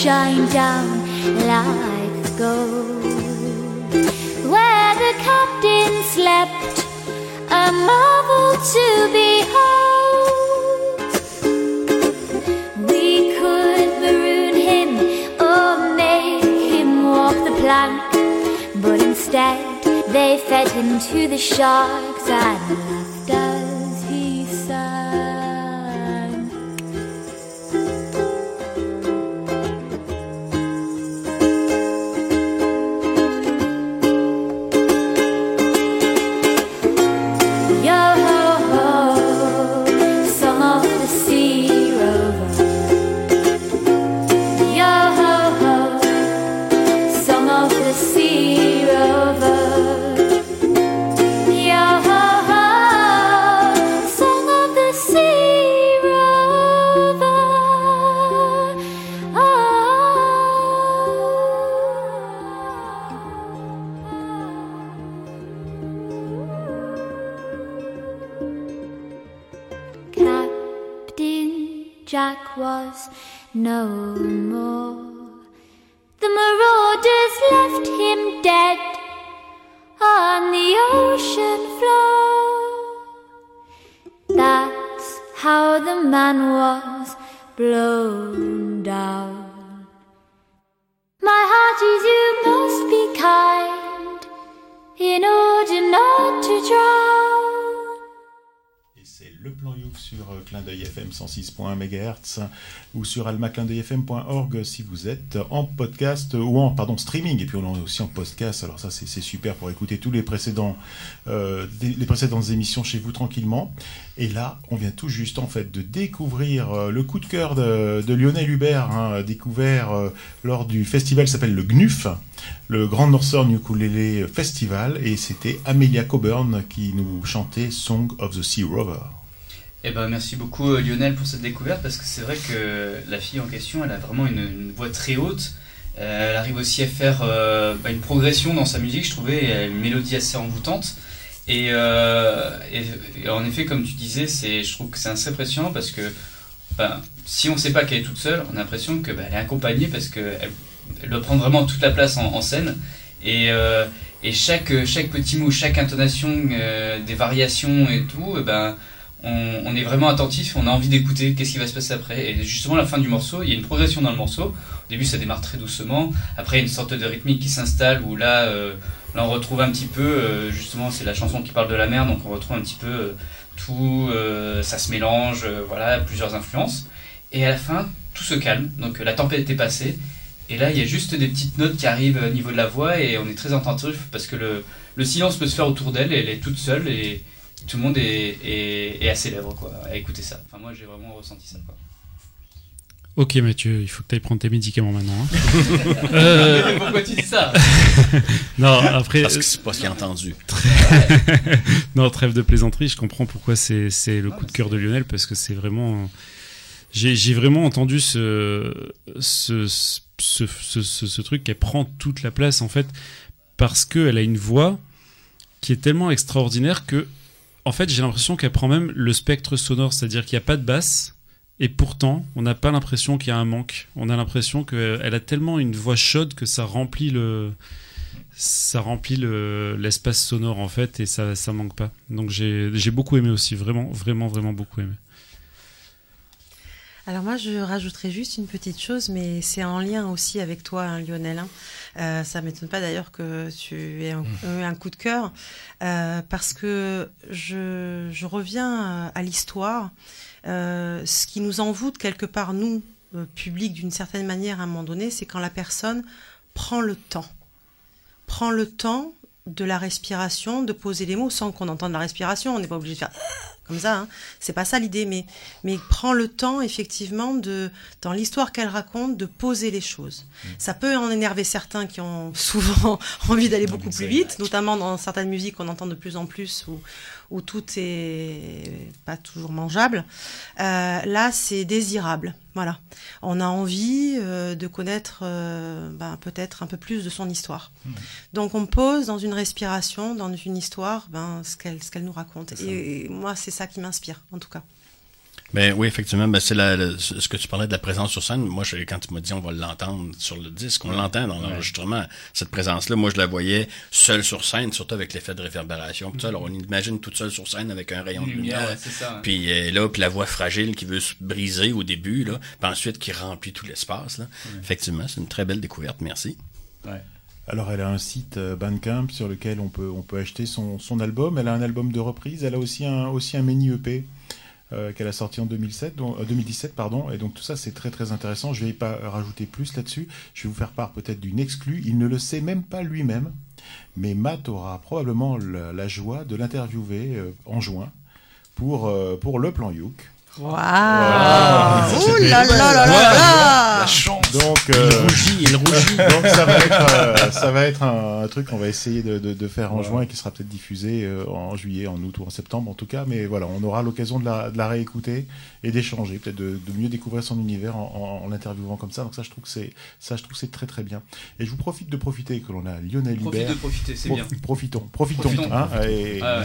Shined down like gold, where the captain slept, a marvel to behold. We could maroon him or make him walk the plank, but instead they fed him to the sharks and sur euh, Clin d'œil FM 106.1 MHz ou sur almaclindeuilfm.org si vous êtes en podcast ou en pardon streaming. Et puis on est aussi en podcast. Alors ça c'est super pour écouter tous les précédents euh, les précédentes émissions chez vous tranquillement. Et là on vient tout juste en fait de découvrir euh, le coup de cœur de, Lionel Hubert hein, découvert lors du festival s'appelle le GNUF le Grand Northern Ukulele Festival. Et c'était Amelia Coburn qui nous chantait Song of the Sea Rover. Eh ben, merci beaucoup euh, Lionel pour cette découverte parce que c'est vrai que la fille en question elle a vraiment une, voix très haute. Euh, elle arrive aussi à faire euh, bah, une progression dans sa musique, je trouvais, une mélodie assez envoûtante. Et, en effet, comme tu disais, c'est, je trouve que c'est assez impressionnant parce que ben, si on ne sait pas qu'elle est toute seule, on a l'impression qu'elle est accompagnée parce qu'elle elle doit prendre vraiment toute la place en, scène. Et, chaque, petit mot, chaque intonation, des variations et tout, eh ben, on, est vraiment attentif, on a envie d'écouter qu'est-ce qui va se passer après. Et justement, à la fin du morceau, il y a une progression dans le morceau. Au début, ça démarre très doucement. Après, il y a une sorte de rythmique qui s'installe où là, euh, on retrouve un petit peu, euh, justement, c'est la chanson qui parle de la mer, donc on retrouve un petit peu euh, tout, euh, ça se mélange, voilà, plusieurs influences. Et à la fin, tout se calme, donc la tempête est passée. Et là, il y a juste des petites notes qui arrivent au niveau de la voix et on est très attentif parce que le, le silence peut se faire autour d'elle et elle est toute seule et tout le monde est, est, est à ses lèvres quoi, à écouter ça. Enfin, moi, j'ai vraiment ressenti ça. Quoi. Ok Mathieu, il faut que tu ailles prendre tes médicaments maintenant. hein. [LAUGHS] Euh, Pourquoi tu dis ça? [LAUGHS] Non, après. Parce que c'est pas ce qu'il a entendu. [LAUGHS] non, trêve de plaisanterie, je comprends pourquoi c'est c'est le coup de cœur de Lionel, parce que c'est vraiment. J'ai j'ai vraiment entendu ce, ce, ce, ce, ce- ce truc qu'elle prend toute la place, en fait, parce qu'elle a une voix qui est tellement extraordinaire que, en fait, j'ai l'impression qu'elle prend même le spectre sonore, c'est-à-dire qu'il n'y a pas de basse, et pourtant, on n'a pas l'impression qu'il y a un manque. On a l'impression qu'elle a tellement une voix chaude que ça remplit le, ça remplit le- l'espace sonore en fait et ça ça manque pas. Donc j'ai beaucoup aimé aussi, vraiment vraiment vraiment beaucoup aimé. Alors moi, je rajouterais juste une petite chose, mais c'est en lien aussi avec toi, hein, Lionel. Hein. Euh, ça m'étonne pas d'ailleurs que tu aies un, mmh. un coup de cœur, euh, parce que je, je reviens à l'histoire. Euh, ce qui nous envoûte quelque part, nous, euh, public, d'une certaine manière, à un moment donné, c'est quand la personne prend le temps. Prend le temps de la respiration, de poser les mots sans qu'on entende la respiration. On n'est pas obligé de faire comme ça. Hein. C'est pas ça l'idée, mais mais prend le temps effectivement de dans l'histoire qu'elle raconte de poser les choses. Mmh. Ça peut en énerver certains qui ont [LAUGHS] souvent envie d'aller beaucoup plus vite, notamment dans certaines musiques qu'on entend de plus en plus où où tout est pas toujours mangeable. Euh, là, c'est désirable. Voilà. On a envie euh, de connaître euh, ben, peut-être un peu plus de son histoire. Mmh. Donc on pose dans une respiration, dans une histoire, ben, ce qu'elle nous raconte. Et, et moi, c'est ça qui m'inspire, en tout cas. Ben oui, effectivement, ben c'est ce que tu parlais de la présence sur scène. Moi, je, quand tu m'as dit on va l'entendre sur le disque, on l'entend dans l'enregistrement. Cette présence-là, moi, je la voyais seule sur scène, surtout avec l'effet de réverbération. Mm Alors, on imagine toute seule sur scène avec un rayon de lumière. Puis euh, là, puis la voix fragile qui veut se briser au début, là, puis ensuite qui remplit tout l'espace. Là. Effectivement, c'est une très belle découverte. Merci. Ouais. Alors elle a un site euh, Bandcamp sur lequel on peut, on peut acheter son, son album. Elle a un album de reprise. Elle a aussi un, aussi un mini EP euh, qu'elle a sorti en 2007, 2017. Euh, pardon, et donc tout ça, c'est très très intéressant. Je ne vais pas rajouter plus là-dessus. Je vais vous faire part peut-être d'une exclue. Il ne le sait même pas lui-même, mais Matt aura probablement la, joie de l'interviewer euh, en juin pour, pour le plan Youk. Waouh Ouh là là là là La chance Donc, euh, il rougit, il rougit. [LAUGHS] Donc ça va être, euh, ça va être un, truc qu'on va essayer de, de, de faire en juin et qui sera peut-être diffusé euh, en juillet, en août ou en septembre en tout cas. Mais voilà, on aura l'occasion de la, de la réécouter et d'échanger, peut-être de, de, mieux découvrir son univers en, en, l'interviewant comme ça. Donc ça, je trouve que c'est ça, je trouve c'est très très bien. Et je vous profite de profiter que l'on a Lionel Hubert. de profiter, c'est bien. Profitons, profitons, profitons. Hein, et, ah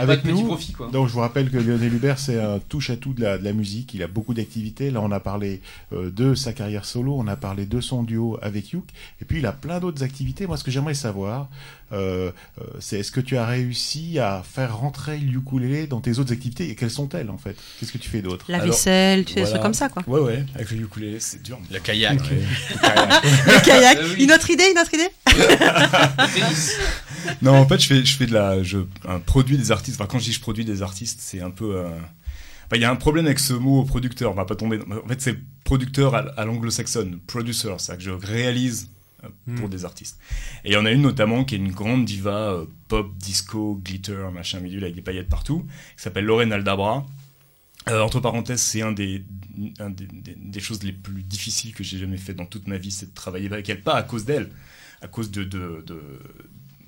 avec nous. Profit, quoi. Donc je vous rappelle que Lionel Hubert, c'est un touche à tout de la, de la musique. Il a beaucoup d'activités. Là, on a parlé euh, de sa carrière solo, on a parlé de son duo avec Youk, et puis il a plein d'autres activités. Moi, ce que j'aimerais savoir, euh, euh, c'est est-ce que tu as réussi à faire rentrer le ukulélé dans tes autres activités et quelles sont-elles en fait? Qu'est-ce que tu fais d'autre? La vaisselle, tu fais des trucs comme ça quoi. Ouais, ouais, avec le ukulélé, c'est dur. Le kayak. le kayak. [LAUGHS] Une autre idée, une autre idée? Non, en fait, je fais, je fais de la, je un produit des artistes. Enfin, quand je dis je produis des artistes, c'est un peu il y a un problème avec ce mot producteur. On va pas tomber. En fait, c'est producteur à, l'anglo-saxonne, producer, c'est que je réalise euh, pour hmm. des artistes. Et il y en a une notamment qui est une grande diva euh, pop, disco, glitter, machin milieu avec des paillettes partout, qui s'appelle Lorraine Aldabra. Euh, entre parenthèses, c'est un, des, des, choses les plus difficiles que j'ai jamais fait dans toute ma vie, c'est de travailler avec elle. Pas à cause d'elle, à cause de, de, de,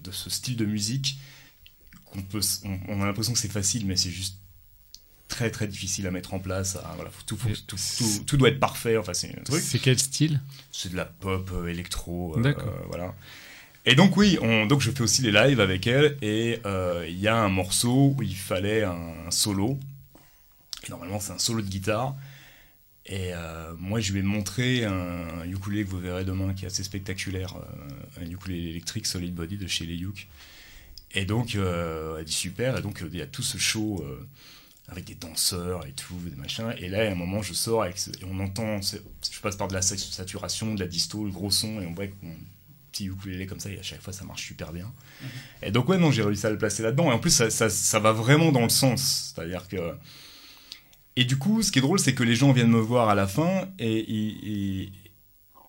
de, ce style de musique qu'on peut, on a l'impression que c'est facile, mais c'est juste très très difficile à mettre en place. voilà, tout, tout, tout, doit être parfait. Enfin, c'est C'est quel style? C'est de la pop euh, électro. Euh, voilà. Et donc oui, on, donc je fais aussi les lives avec elle et euh, il y a un morceau où il fallait un, solo. Et normalement c'est un solo de guitare. Et moi je lui ai montré un, ukulélé que vous verrez demain qui est assez spectaculaire, un ukulélé électrique Solid Body de chez les Yuk. Et donc elle dit super. Et donc il y a tout ce show avec des danseurs et tout, des machins. Et là, à un moment, je sors et on entend, je passe par de la saturation, de la disto, le gros son, et on voit que mon petit ukulélé comme ça, et à chaque fois, ça marche super bien. Et donc, ouais, non, j'ai réussi à le placer là-dedans. Et en plus, ça, ça, ça va vraiment dans le sens. C'est-à-dire que. Et du coup, ce qui est drôle, c'est que les gens viennent me voir à la fin, et, et,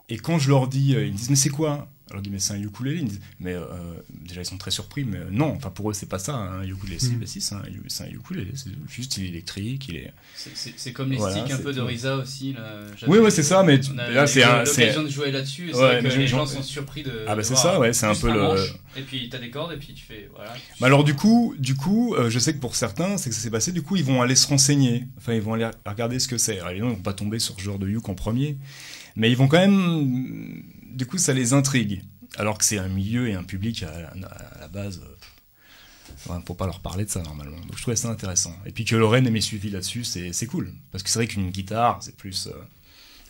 et quand je leur dis, ils me disent, mais c'est quoi? Alors dit mais c'est un ukulélé. mais euh, déjà ils sont très surpris, mais euh, non, enfin pour eux c'est pas ça un ukulélé. Mm. Si, c'est un, un, ukulélé, c'est juste il est électrique, il est. C'est comme les sticks un peu de Risa aussi. Là. Oui, ouais, c'est ça, mais là c'est un. l'occasion de jouer là-dessus, c'est vrai que les gens sont surpris de. Ah bah c'est ça, ouais, c'est un peu le. et puis t'as des cordes et puis tu fais voilà. Bah alors du coup, du coup, euh, je sais que pour certains, c'est que ça s'est passé. Du coup, ils vont aller se renseigner. Enfin, ils vont aller regarder ce que c'est. Évidemment, ils vont pas tomber sur ce genre de uk en premier, mais ils vont quand même. Du coup, ça les intrigue alors que c'est un milieu et un public à, la base. Euh, ne faut pas leur parler de ça normalement. Donc je trouvais ça intéressant. Et puis que Lorraine ait suivi là-dessus, c'est cool. Parce que c'est vrai qu'une guitare, c'est plus. Euh,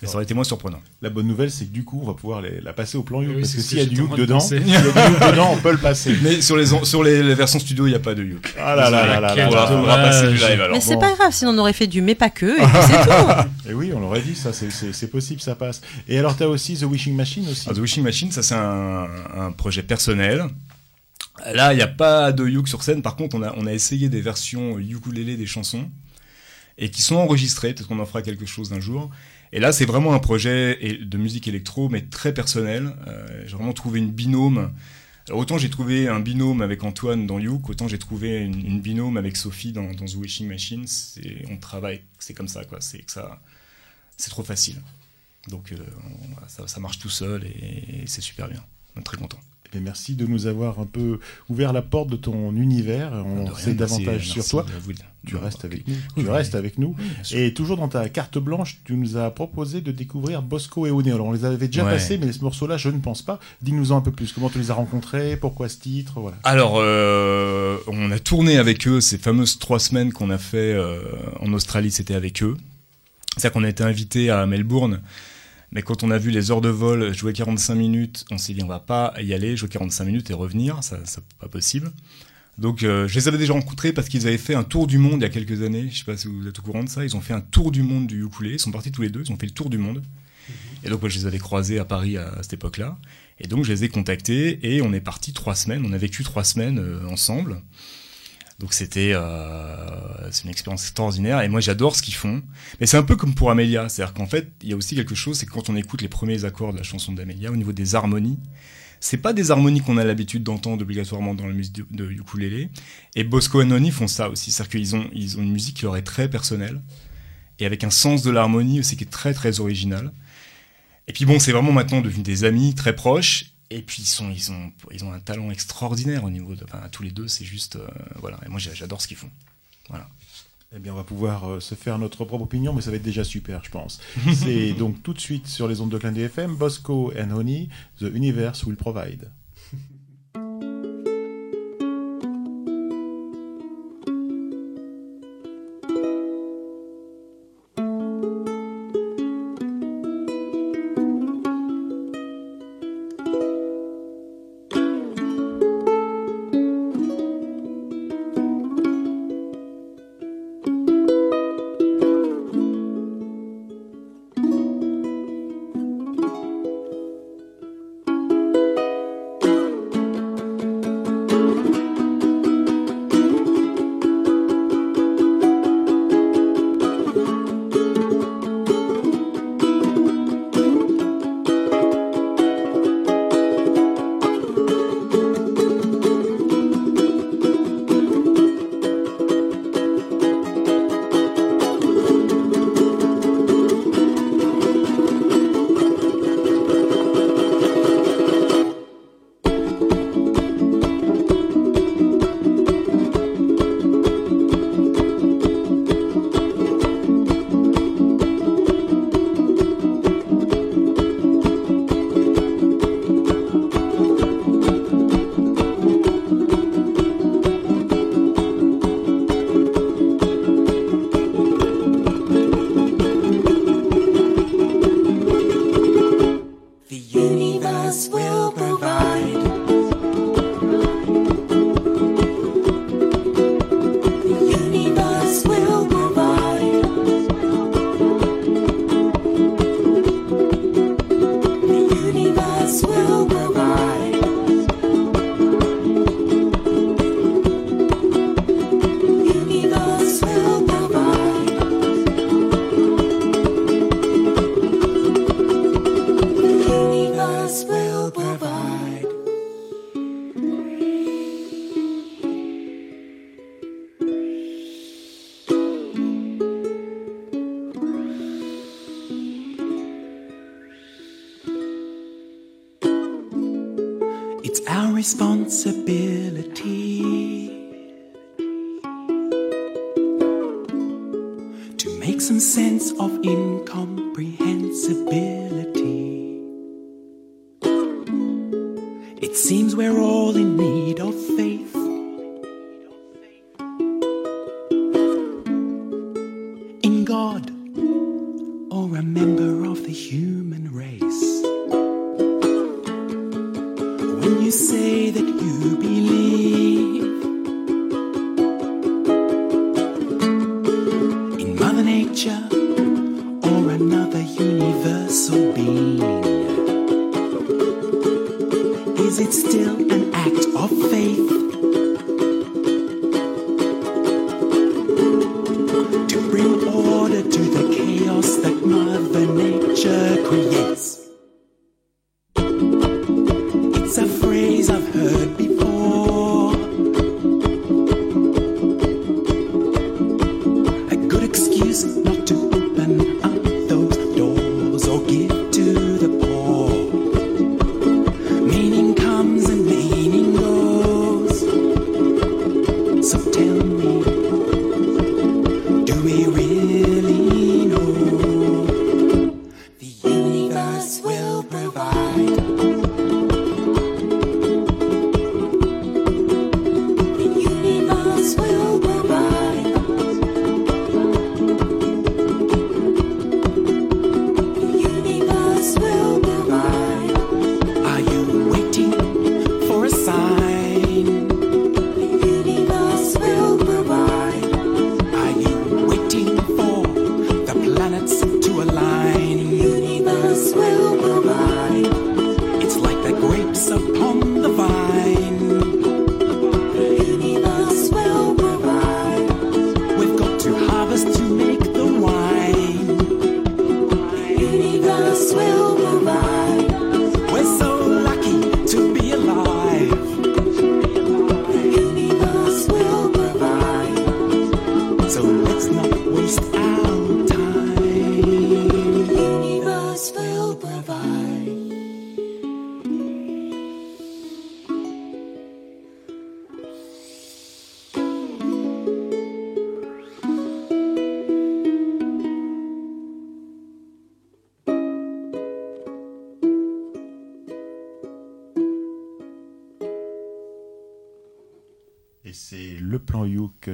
Mais ça aurait été moins surprenant. La bonne nouvelle, c'est que du coup, on va pouvoir la passer au plan Youk. parce que s'il y a du Youk dedans, s'il y a du Youk dedans, on peut le passer. Mais sur les, sur les, versions studio, il n'y a pas de Youk. Ah là là là là. On va passer du live alors. Mais c'est pas grave, sinon on aurait fait du mais pas que, et puis c'est tout. [LAUGHS] Et oui, on l'aurait dit, ça, c'est possible, ça passe. Et alors, tu as aussi The Wishing Machine aussi. Ah, The Wishing Machine, ça, c'est un, un projet personnel. Là, il n'y a pas de Youk sur scène. Par contre, on a, on a essayé des versions ukulélé des chansons et qui sont enregistrées. Peut-être qu'on en fera quelque chose un jour. Et là, c'est vraiment un projet de musique électro, mais très personnel. Euh, j'ai vraiment trouvé une binôme. autant j'ai trouvé un binôme avec Antoine dans Youk, autant j'ai trouvé une, binôme avec Sophie dans, The Wishing Machine. On travaille, c'est comme ça, quoi. C'est que ça, c'est trop facile. Donc euh, ça, marche tout seul et, c'est super bien. On est très content. Eh merci de nous avoir un peu ouvert la porte de ton univers. On sait davantage sur toi. Tu restes avec nous. tu restes avec nous. et toujours dans ta carte blanche, tu nous as proposé de découvrir Bosco et One. Alors on les avait déjà passés, mais ce morceau-là, je ne pense pas. Dis-nous-en un peu plus. Comment tu les as rencontrés? Pourquoi ce titre? Voilà. Alors, euh, on a tourné avec eux ces fameuses trois semaines qu'on a fait euh, en Australie. C'était avec eux. C'est-à-dire qu'on a été invité à Melbourne. Mais quand on a vu les heures de vol jouer 45 minutes, on s'est dit on va pas y aller, jouer 45 minutes et revenir, ça c'est pas possible. Donc euh, je les avais déjà rencontrés parce qu'ils avaient fait un tour du monde il y a quelques années, je sais pas si vous êtes au courant de ça, ils ont fait un tour du monde du ukulélé, ils sont partis tous les deux, ils ont fait le tour du monde. Mhm. Et donc moi, je les avais croisés à Paris à, cette époque-là. Et donc je les ai contactés et on est parti trois semaines, on a vécu trois semaines euh, ensemble. Donc c'était euh, une expérience extraordinaire et moi j'adore ce qu'ils font. Mais c'est un peu comme pour Amelia, c'est-à-dire qu'en fait il y a aussi quelque chose, c'est que quand on écoute les premiers accords de la chanson d'Amelia au niveau des harmonies, c'est pas des harmonies qu'on a l'habitude d'entendre obligatoirement dans la musique de, ukulélé. Et Bosco et Noni font ça aussi, c'est-à-dire qu'ils ont ils ont une musique qui leur est très personnelle et avec un sens de l'harmonie aussi qui est très très original. Et puis bon, c'est vraiment maintenant devenu des amis très proches et puis ils, sont, ils, ont, ils ont un talent extraordinaire au niveau de. Enfin, tous les deux, c'est juste. Euh, voilà. Et moi, j'adore ce qu'ils font. Voilà. Eh bien, on va pouvoir euh, se faire notre propre opinion, mais ça va être déjà super, je pense. c'est [LAUGHS] donc tout de suite sur les ondes de Clin FM, Bosco and Honey, The Universe Will Provide. I've heard before.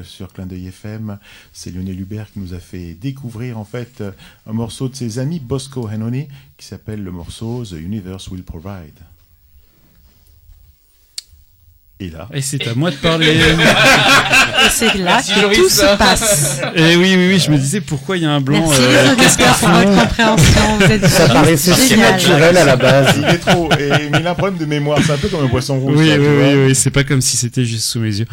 Sur Clin d'œil FM. C'est Lionel Hubert qui nous a fait découvrir en fait un morceau de ses amis Bosco Hanoni qui s'appelle le morceau The Universe Will Provide. Et là. Et c'est à moi de parler. [LAUGHS] Et c'est là que tout se passe. Et oui, oui, oui, je me disais pourquoi il y a un blanc. Merci euh, les qu'est-ce auditeurs pour votre compréhension. Vous êtes Ça paraissait si naturel à la base. Il est trop. Et, mais il a un problème de mémoire. C'est un peu comme un poisson rouge. Oui, ça, oui, oui, oui, c'est pas comme si c'était juste sous mes yeux.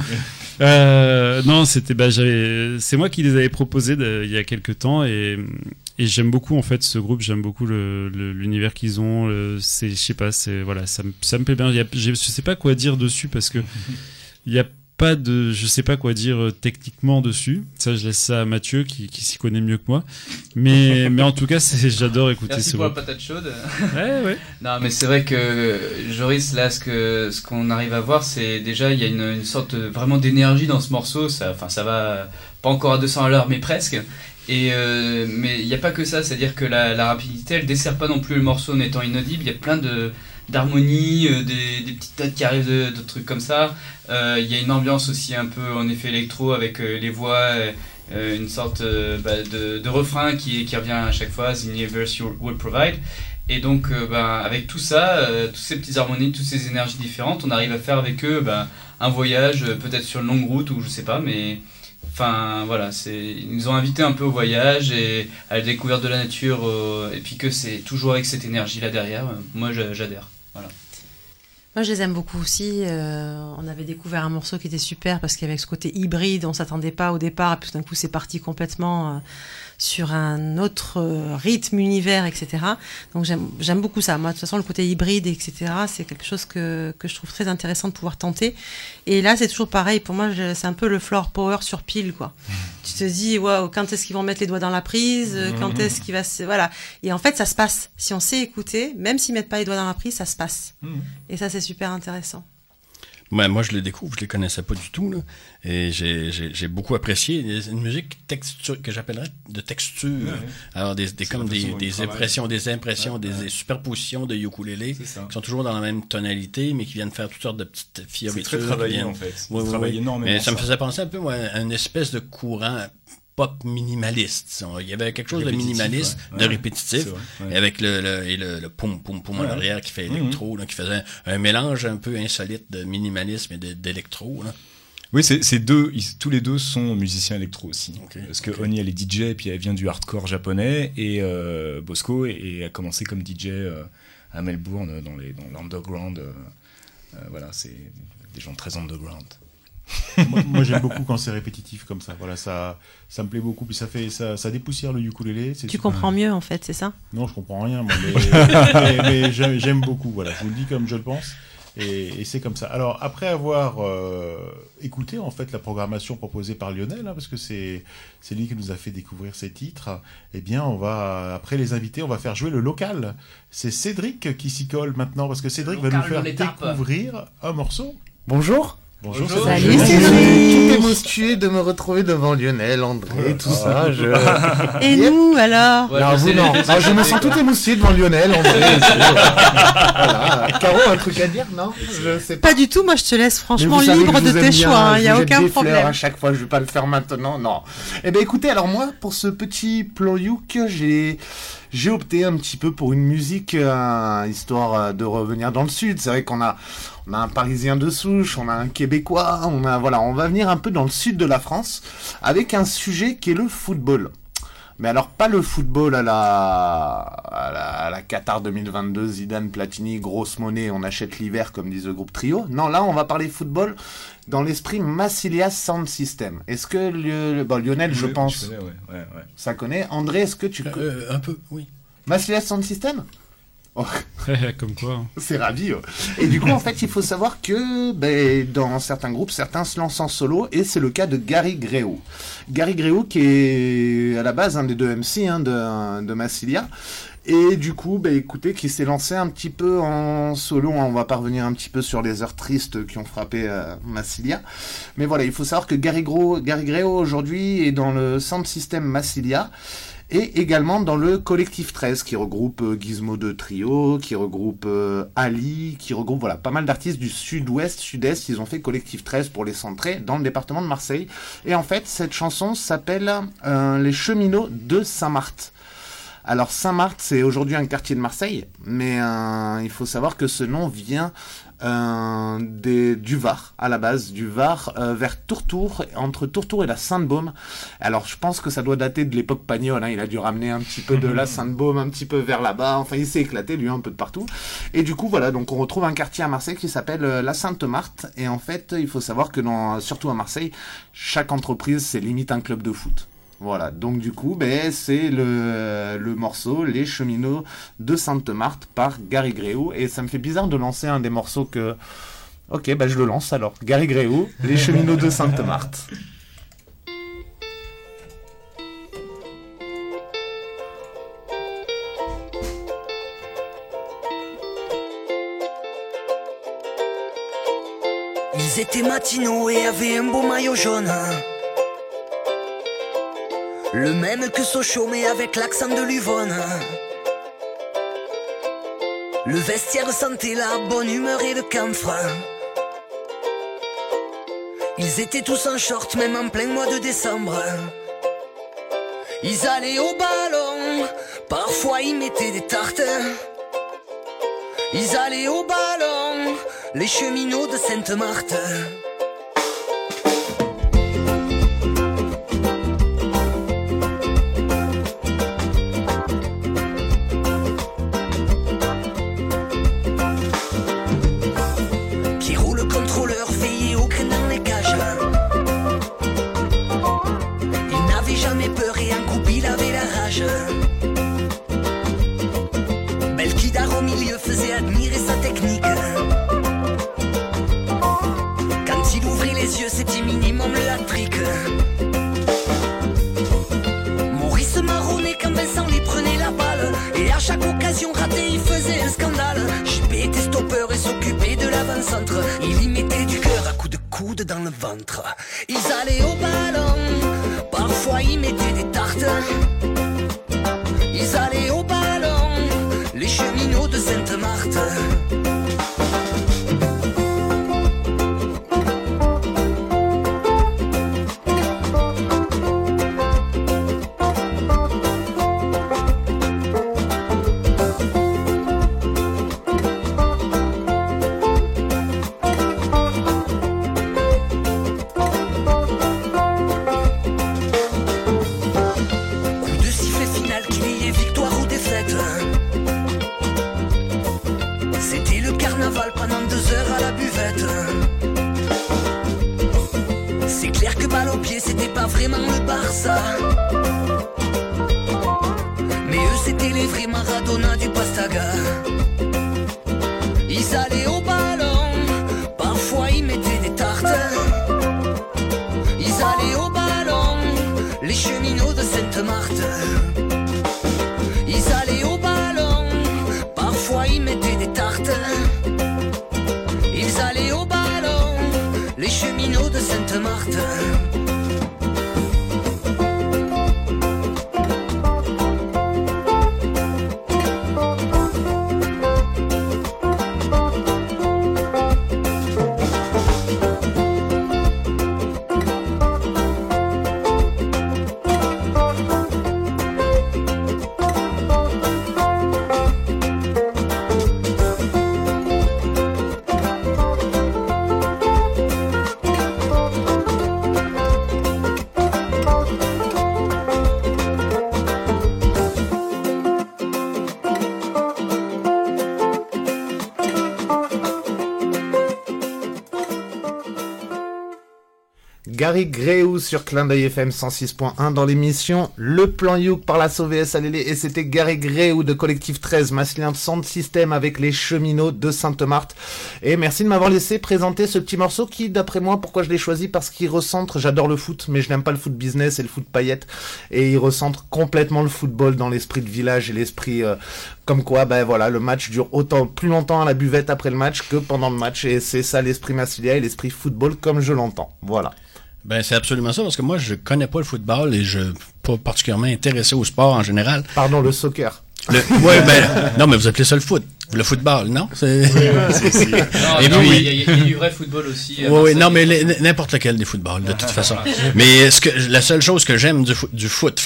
Euh, [LAUGHS] non, c'était bah j'avais, c'est moi qui les avais proposés de- il y a quelques temps et, et j'aime beaucoup en fait ce groupe, j'aime beaucoup l'univers qu'ils ont. C'est, je sais pas, c'est voilà, ça me, ça me plaît bien. Il y a- j'ai- je sais pas quoi dire dessus parce que [LAUGHS] il y a pas de, je sais pas quoi dire euh, techniquement dessus. Ça, je laisse ça à Mathieu qui, qui s'y connaît mieux que moi. Mais, [LAUGHS] mais en tout cas, c'est, j'adore écouter Merci ce pour la patate chaude. [LAUGHS] Ouais, ouais. Non, mais c'est vrai que Joris, là, ce que ce qu'on arrive à voir, c'est déjà il y a une, une sorte de- vraiment d'énergie dans ce morceau. Ça, enfin, ça va pas encore à 200 à l'heure, mais presque. Et euh, mais il n'y a pas que ça, c'est-à-dire que la, la rapidité, elle dessert pas non plus le morceau en étant inaudible. Il y a plein de d'harmonies, euh, des, petites notes qui arrivent de, trucs comme ça. Euh, Il y a une ambiance aussi un peu en effet électro avec euh, les voix. une sorte bah, de, refrain qui, revient à chaque fois, The Universe Will Provide. Et donc, euh, bah, avec tout ça, toutes ces petites harmonies, toutes ces énergies différentes, on arrive à faire avec eux bah, un voyage, peut-être sur une longue route ou je sais pas, mais enfin voilà, ils nous ont invités un peu au voyage et à la découverte de la nature, et puis que c'est toujours avec cette énergie là derrière. moi, j'a- j'adhère. Voilà. Moi, je les aime beaucoup aussi. Euh, on avait découvert un morceau qui était super parce qu'avec ce côté hybride, on s'attendait pas au départ, et puis tout d'un coup, c'est parti complètement euh, sur un autre euh, rythme, univers, etc. Donc, j'aime beaucoup ça. Moi, de toute façon, le côté hybride, etc., c'est quelque chose que, que je trouve très intéressant de pouvoir tenter. Et là, c'est toujours pareil. Pour moi, c'est un peu le floor power sur pile, quoi. Tu te dis, waouh, quand est-ce qu'ils vont mettre les doigts dans la prise? Euh, Quand est-ce qu'il va se... Voilà. Et en fait, ça se passe. Si on sait écouter, même s'ils mettent pas les doigts dans la prise, ça se passe. Et ça, c'est super intéressant. Ouais, moi, je les découvre, je les connaissais pas du tout, là. Et j'ai, j'ai, j'ai beaucoup apprécié. C'est une musique texture, que j'appellerais de texture. Ouais. Alors, des, des, C'est comme des, des impressions, des impressions, Ouais, des, ouais. des superpositions de ukulélé C'est qui sont toujours dans la même tonalité, mais qui viennent faire toutes sortes de petites C'est fioritures. très qui travaillé, viennent- en fait. Oui, oui, énormément Mais ça me faisait penser un peu moi, à une espèce de courant pop minimaliste. Il y avait quelque chose de minimaliste, de répétitif, et avec le, le, et le, le poum poum poum en arrière qui fait mhm. électro, qui faisait un, mélange un peu insolite de minimalisme et d'électro. Oui, c'est deux, tous les deux sont musiciens électro aussi. parce que Oni elle est DJ, et puis elle vient du hardcore japonais, et euh, Bosco et, a commencé comme DJ euh, à Melbourne dans les dans l'underground. Euh, voilà, c'est des gens très underground moi, j'aime beaucoup quand c'est répétitif comme ça. Voilà, ça, ça me plaît beaucoup. Puis ça fait, ça, ça dépoussière le ukulélé. Tu comprends mieux en fait, c'est ça? Non, je comprends rien, mais, [LAUGHS] j'aime beaucoup. Voilà, je vous le dis comme je le pense. Et, c'est comme ça. Alors, après avoir euh, écouté en fait la programmation proposée par Lionel, hein, parce que c'est c'est lui qui nous a fait découvrir ces titres, eh bien, on va après les invités, on va faire jouer le local. C'est Cédric qui s'y colle maintenant, parce que Cédric va nous faire découvrir un morceau. Bonjour. Bonjour, Salut, Tout émoustillé de me retrouver devant Lionel, André, tout ça. [LAUGHS] Et nous, alors vous, non. je me sens tout émoustillé devant Lionel, André. voilà. Caro, un truc à dire, non je sais pas. pas. du tout, moi je te laisse franchement libre de tes choix, il n'y hein, a aucun problème. à chaque fois, je vais pas le faire maintenant, non. Eh ben écoutez, alors moi, pour ce petit plan Youk, j'ai j'ai opté un petit peu pour une musique, euh, histoire euh, de revenir dans le sud. C'est vrai qu'on a, on a un Parisien de souche, on a un Québécois, on a, voilà, on va venir un peu dans le sud de la France avec un sujet qui est le football. Mais alors pas le football à la, à la, Qatar 2022, Zidane, Platini, grosse monnaie, on achète l'hiver comme disent le groupe Trio. Non, là on va parler football dans l'esprit Massilia Sound System. Est-ce que le, bon, Lionel, je pense, ouais, ouais, ça connaît. André, est-ce que tu euh, un peu, oui. Massilia Sound System? [LAUGHS] Comme quoi. Hein. C'est ravi. Et du coup, en fait, il faut savoir que ben, dans certains groupes, certains se lancent en solo, et c'est le cas de Gary Gréau. Gary Gréau, qui est à la base un des deux MC hein, de, de Massilia, et du coup, ben, écoutez, qui s'est lancé un petit peu en solo. On va pas revenir un petit peu sur les heures tristes qui ont frappé euh, Massilia. Mais voilà, il faut savoir que Gary, Gary Gréau aujourd'hui est dans le sound system Massilia et également dans le collectif 13 qui regroupe euh, Gizmo de Trio, qui regroupe euh, Ali, qui regroupe voilà pas mal d'artistes du sud-ouest, sud-est. Ils ont fait collectif 13 pour les centrer dans le département de Marseille. Et en fait, cette chanson s'appelle euh, Les cheminots de Saint-Marthe. Alors Saint-Marthe, c'est aujourd'hui un quartier de Marseille, mais il faut savoir que ce nom vient euh, des, du Var à la base, du Var euh, vers Tourtour, entre Tourtour et la Sainte-Baume. Alors je pense que ça doit dater de l'époque Pagnol, hein. il a dû ramener un petit peu de la [LAUGHS] Sainte-Baume, un petit peu vers là-bas, enfin il s'est éclaté lui un peu de partout. Et du coup voilà, donc on retrouve un quartier à Marseille qui s'appelle euh, la Sainte-Marthe, et en fait il faut savoir que dans, surtout à Marseille, chaque entreprise c'est limite un club de foot. Voilà, donc du coup, ben, c'est le, morceau Les cheminots de Sainte-Marthe par Gary Gréou. Et ça me fait bizarre de lancer un des morceaux que... Ok, ben je le lance alors. Gary Gréou, Les cheminots de Sainte-Marthe. Ils étaient matinaux et avaient un beau maillot jaune. Le même que Sochaux mais avec l'accent de Luvonne. Le vestiaire sentait la bonne humeur et le camphre Ils étaient tous en short même en plein mois de décembre. Ils allaient au ballon, parfois ils mettaient des tartes. Ils allaient au ballon, les cheminots de Sainte-Marthe ventre. Ils allaient Gary Gréou sur Clin d'œil FM 106.1 dans l'émission Le Plan Youk par la SOVS Alélé et c'était Gary Gréou de Collectif 13 masculin de Sound System avec les cheminots de Sainte-Marthe. Et merci de m'avoir laissé présenter ce petit morceau qui d'après moi pourquoi je l'ai choisi? Parce qu'il recentre j'adore le foot mais je n'aime pas le foot business et le foot paillette et il recentre complètement le football dans l'esprit de village et l'esprit euh, comme quoi ben voilà le match dure autant plus longtemps à la buvette après le match que pendant le match. Et c'est ça l'esprit masculin et l'esprit football comme je l'entends. Voilà ben, c'est absolument ça, parce que moi, je connais pas le football et je pas particulièrement intéressé au sport en général. Pardon, le soccer. Le, ouais, ben, non, mais vous appelez ça le foot. Le football, non? C'est... [LAUGHS] Et puis, il y, a, du vrai football aussi. Oui, oui, non, mais n'importe lequel des footballs, de toute façon. mais ce que, la seule chose que j'aime du, foot, du foot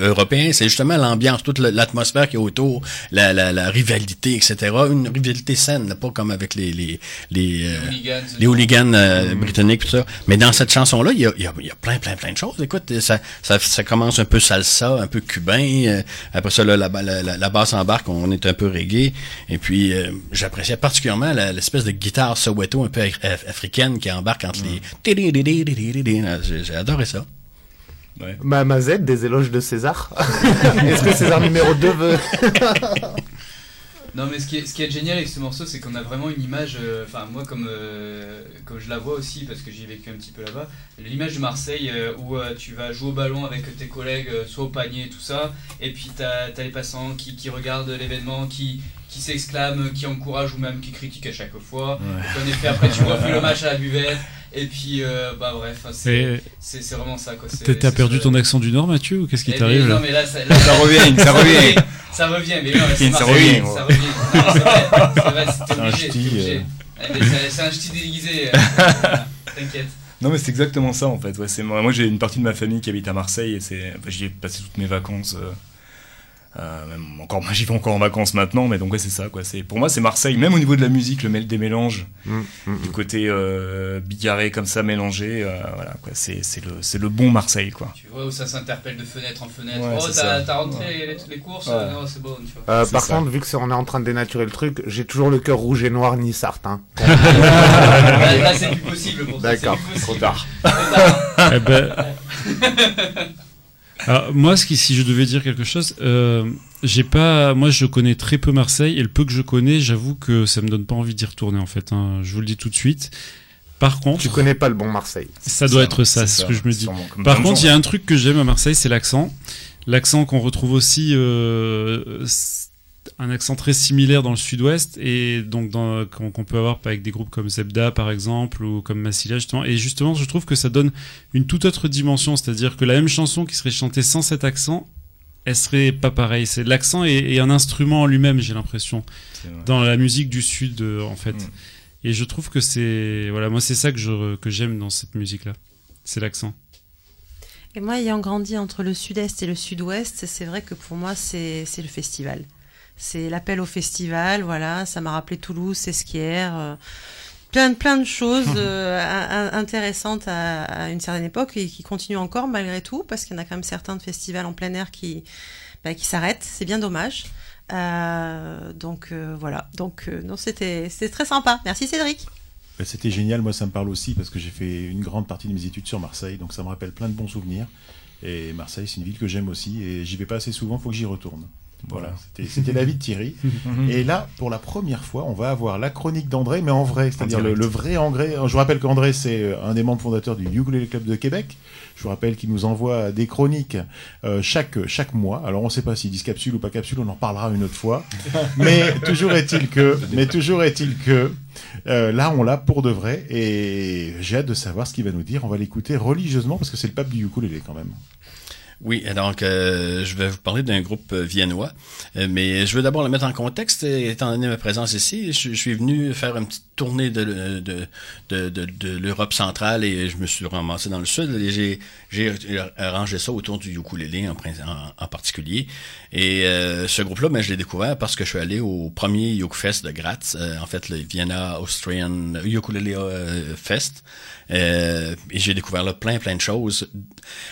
européen, c'est justement l'ambiance, toute l'atmosphère qui est autour, la, la, la, rivalité, etc. Une rivalité saine, pas comme avec les, les, les, euh, hooligans, les hooligans euh, britanniques, tout ça. Mais dans cette chanson-là, il y a, y, a, y a plein, plein, plein de choses. Écoute, ça, ça, ça commence un peu salsa, un peu cubain. Euh, après ça, là, la, la, la, la basse embarque, on est un peu reggae. Et puis, euh, j'appréciais particulièrement l'espèce de guitare Soweto un peu africaine qui embarque entre les... J'ai adoré ça. Ouais. Ma Mazette, des éloges de César. [LAUGHS] Est-ce que César numéro 2 veut... Non mais ce qui est, ce qui est génial avec ce morceau c'est qu'on a vraiment une image, enfin moi comme, euh, comme je la vois aussi parce que j'y ai vécu un petit peu là-bas, l'image de Marseille euh, où euh, tu vas jouer au ballon avec tes collègues, soit au panier et tout ça, et puis tu as, les passants qui, qui regardent l'événement, qui, qui s'exclament, qui encouragent ou même qui critiquent à chaque fois. Ouais. En effet après tu refais le match à la buvette. Et puis, euh, bah bref, c'est vraiment ça. T'as perdu ton accent du Nord, Mathieu, ou qu'est-ce qui t'arrive Non, mais là, ça, ça revient, [LAUGHS] ça revient. ça revient, mais non, mais ça revient. Ça revient. C'est vrai, obligé. obligé. C'est un ch'ti déguisé. [LAUGHS] T'inquiète. Non mais c'est exactement ça en fait. Ouais, moi, moi j'ai une partie de ma famille qui habite à Marseille et enfin, j'y ai passé toutes mes vacances. Euh, euh, même encore, j'y vais encore en vacances maintenant, mais donc ouais, c'est ça quoi. C'est pour moi c'est Marseille, même au niveau de la musique, le mêle des mélanges, mmh, mmh, du côté euh, bigarré comme ça mélangé, euh, voilà quoi. C'est c'est le c'est le bon Marseille quoi. Tu vois où ça s'interpelle de fenêtre en fenêtre. Ouais, oh t'as rentré les, les, courses, ouais. non c'est bon. Tu vois. Euh, par ça. contre, vu que c'est on est en train de dénaturer le truc, j'ai toujours le cœur rouge et noir ni Sartre. Hein. [LAUGHS] là, là c'est plus possible pour D'accord, trop tard. eh ben... [LAUGHS] Alors, moi, ce qui, si je devais dire quelque chose, euh, j'ai pas, moi, je connais très peu Marseille et le peu que je connais, j'avoue que ça me donne pas envie d'y retourner en fait. Hein, je vous le dis tout de suite. Par contre, tu connais pas le bon Marseille. Ça doit être ça, c'est ce que je me dis. Par contre, il y a un truc que j'aime à Marseille, c'est l'accent. L'accent qu'on retrouve aussi euh, un accent très similaire dans le sud-ouest et donc qu'on qu peut avoir avec des groupes comme Zebda par exemple ou comme Massilia justement. Et justement je trouve que ça donne une toute autre dimension c'est-à-dire que la même chanson qui serait chantée sans cet accent elle serait pas pareille. C'est l'accent est, un instrument en lui-même j'ai l'impression dans la musique du sud euh, en fait. Mm. et je trouve que c'est voilà moi c'est ça que je que j'aime dans cette musique là c'est l'accent. Et moi ayant grandi entre le sud-est et le sud-ouest c'est vrai que pour moi c'est le festival c'est l'appel au festival, voilà, ça m'a rappelé Toulouse, Sesquière, euh, plein, plein de choses [LAUGHS] euh, intéressantes à, à, une certaine époque et qui continuent encore malgré tout, parce qu'il y en a quand même certains de festivals en plein air qui, bah, qui s'arrêtent, c'est bien dommage. donc voilà. Donc non, c'était très sympa. Merci Cédric. Bah, c'était génial, moi ça me parle aussi parce que j'ai fait une grande partie de mes études sur Marseille, donc ça me rappelle plein de bons souvenirs. Et Marseille, c'est une ville que j'aime aussi et j'y vais pas assez souvent, il faut que j'y retourne. Voilà, c'était la vie de Thierry. [LAUGHS] et là, pour la première fois, on va avoir la chronique d'André, mais en vrai, c'est-à-dire le, vrai André. Je vous rappelle qu'André, c'est euh, un des membres fondateurs du Ukulele Club de Québec. Je vous rappelle qu'il nous envoie des chroniques euh, chaque, chaque mois. Alors, on ne sait pas s'ils disent capsule ou pas capsule, on en parlera une autre fois. [LAUGHS] mais toujours est-il que, mais toujours est-il que, euh, là, on l'a pour de vrai. Et j'ai hâte de savoir ce qu'il va nous dire. On va l'écouter religieusement parce que c'est le pape du ukulélé quand même. Oui, donc euh, je vais vous parler d'un groupe euh, viennois, euh, mais je veux d'abord le mettre en contexte, étant donné ma présence ici. Je, suis venu faire une petite tournée de, de, de, de, l'Europe centrale et je me suis ramassé dans le sud. Et j'ai, arrangé ça autour du ukulélé en, en, particulier. Et ce groupe-là, ben, je l'ai découvert parce que je suis allé au premier Ukfest de Graz, en fait le Vienna Austrian Ukulele Fest. Et j'ai découvert là plein, plein de choses.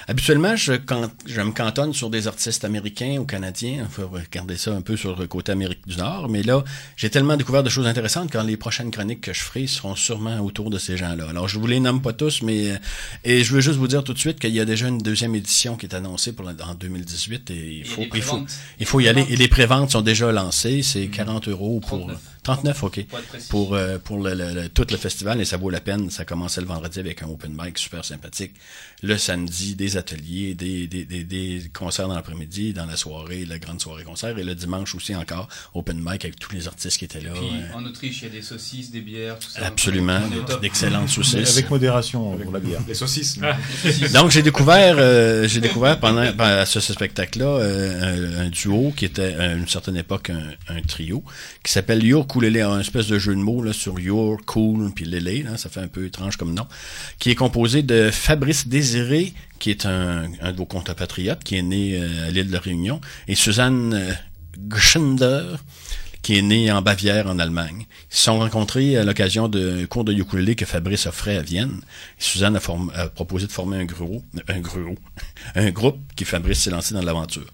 Habituellement, je, quand, je me cantonne sur des artistes américains ou canadiens. Il faut regarder ça un peu sur le côté Amérique du Nord. Mais là, j'ai tellement découvert de choses intéressantes quand les prochaines chroniques que je ferai seront sûrement autour de ces gens-là. Alors, je vous les nomme pas tous, mais euh, et je veux juste vous dire tout de suite qu'il y a déjà une deuxième édition qui est annoncée pour en 2018 et il faut, il faut, il faut y aller. Et les préventes sont déjà lancées. C'est 40 euros pour. 39, ok. Pour, euh, pour le, tout le festival, et ça vaut la peine. Ça commençait le vendredi avec un open mic super sympathique. Le samedi, des ateliers, des, des, des, des concerts dans l'après-midi, dans la soirée, la grande soirée concert. Et le dimanche aussi encore, open mic avec tous les artistes qui étaient là. Puis, en Autriche, il y a des saucisses, des bières, tout ça. Absolument, d'excellentes saucisses. Avec modération pour la bière. Les saucisses. Donc j'ai découvert, euh, j'ai découvert pendant ben, à ce, spectacle-là euh, un, duo qui était à une certaine époque un, un trio qui s'appelle Yo Ukulele, un espèce de jeu de mots là, sur Your Cool puis Lele, ça fait un peu étrange comme nom, qui est composé de Fabrice Désiré, qui est un, un de vos compatriotes, qui est né euh, à l'île de la Réunion, et Suzanne euh, Gschender, qui est né en Bavière, en Allemagne. Ils se sont rencontrés à l'occasion d'un cours de ukulélé que Fabrice offrait à Vienne. Suzanne a, proposé de former un groupe, un groupe, [LAUGHS] un groupe qui Fabrice s'est lancé dans l'aventure.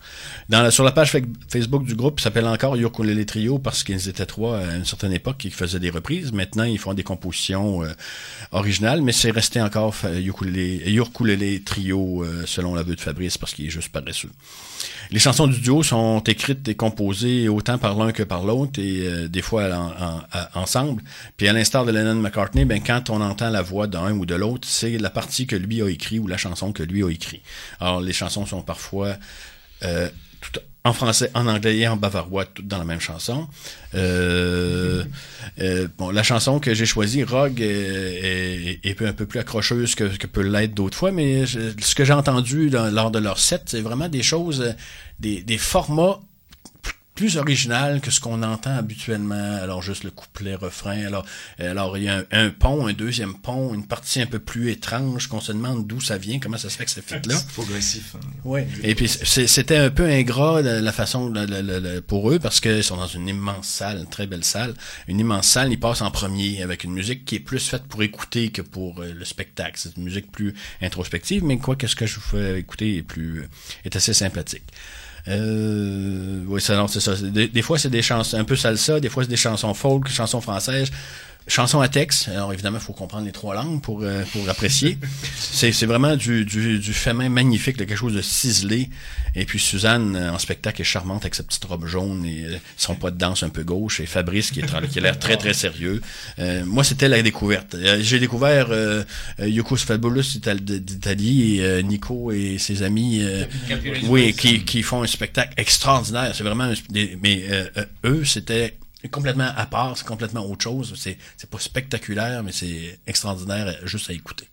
Sur la page Facebook du groupe, s'appelle encore Ukulele Trio parce qu'ils étaient trois à une certaine époque qui faisaient des reprises. Maintenant, ils font des compositions euh, originales, mais c'est resté encore Ukulele, Trio euh, selon la vue de Fabrice parce qu'il est juste paresseux. Les chansons du duo sont écrites et composées autant par l'un que par l'autre et euh, des fois ensemble. Puis à l'instar de Lennon McCartney, ben quand on entend la voix d'un ou de l'autre, c'est la partie que lui a écrit ou la chanson que lui a écrit. Alors les chansons sont parfois euh, en français, en anglais et en bavarois, toutes dans la même chanson. Euh, bon, la chanson que j'ai choisie, Rogue, est, un peu plus accrocheuse que, peut l'être d'autres fois, mais ce que j'ai entendu lors de leur set, c'est vraiment des choses, des, des formats plus original que ce qu'on entend habituellement. Alors, juste le couplet, refrain. Alors, alors il y a un, pont, un deuxième pont, une partie un peu plus étrange qu'on se demande d'où ça vient, comment ça se fait que ça fait là. Progressif. Hein. Oui. Et puis, c'était un peu ingrat la, façon pour eux parce qu'ils sont dans une immense salle, une très belle salle. Une immense salle, ils passent en premier avec une musique qui est plus faite pour écouter que pour euh, le spectacle. C'est une musique plus introspective, mais quoi qu'est-ce que je vous fais écouter est plus, est assez sympathique. Euh, oui, c'est ça. Des, des fois, c'est des chansons un peu salsa, des fois, c'est des chansons folk, chansons françaises. Chanson à texte. Alors évidemment, il faut comprendre les trois langues pour, euh, pour apprécier. [LAUGHS] c'est, c'est vraiment du, du, du fait main magnifique, quelque chose de ciselé. Et puis Suzanne, euh, en spectacle, est charmante avec sa petite robe jaune et euh, son pas de danse un peu gauche. Et Fabrice, qui, est, qui a l'air très, très sérieux. moi, c'était la découverte. J'ai découvert euh, Yukos Fabulous d'Italie et Nico et ses amis oui, qui, qui font un spectacle extraordinaire. C'est vraiment... mais eux, c'était complètement à part, c'est complètement autre chose. C'est, c'est pas spectaculaire, mais c'est extraordinaire juste à écouter.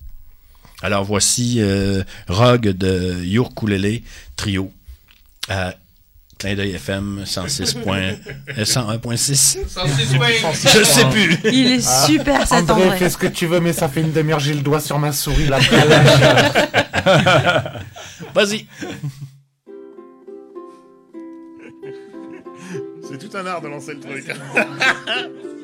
Alors voici euh, Rogue de Yurkulele Trio à Clin d'œil FM 106. 101.6. Je sais plus. Il est super cet André. André, fais ce que tu veux, mais ça fait une demi-heure, j'ai le doigt sur ma souris. Là, [LAUGHS] Vas-y. C'est tout un art de lancer le truc. [LAUGHS]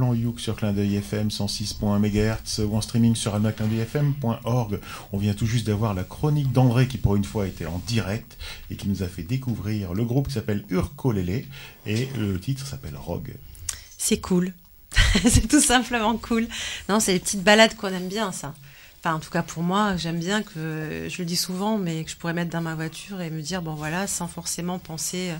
plan Youk sur Clin d'œil FM 106.1 MHz ou en streaming sur almaclindeuilfm.org. On vient tout juste d'avoir la chronique d'André qui pour une fois était en direct et qui nous a fait découvrir le groupe qui s'appelle Urkolele et le titre s'appelle Rogue. C'est cool. [LAUGHS] c'est tout simplement cool. Non, c'est les petites balades qu'on aime bien, ça. Enfin, en tout cas pour moi, j'aime bien que je le dis souvent, mais que je pourrais mettre dans ma voiture et me dire bon voilà, sans forcément penser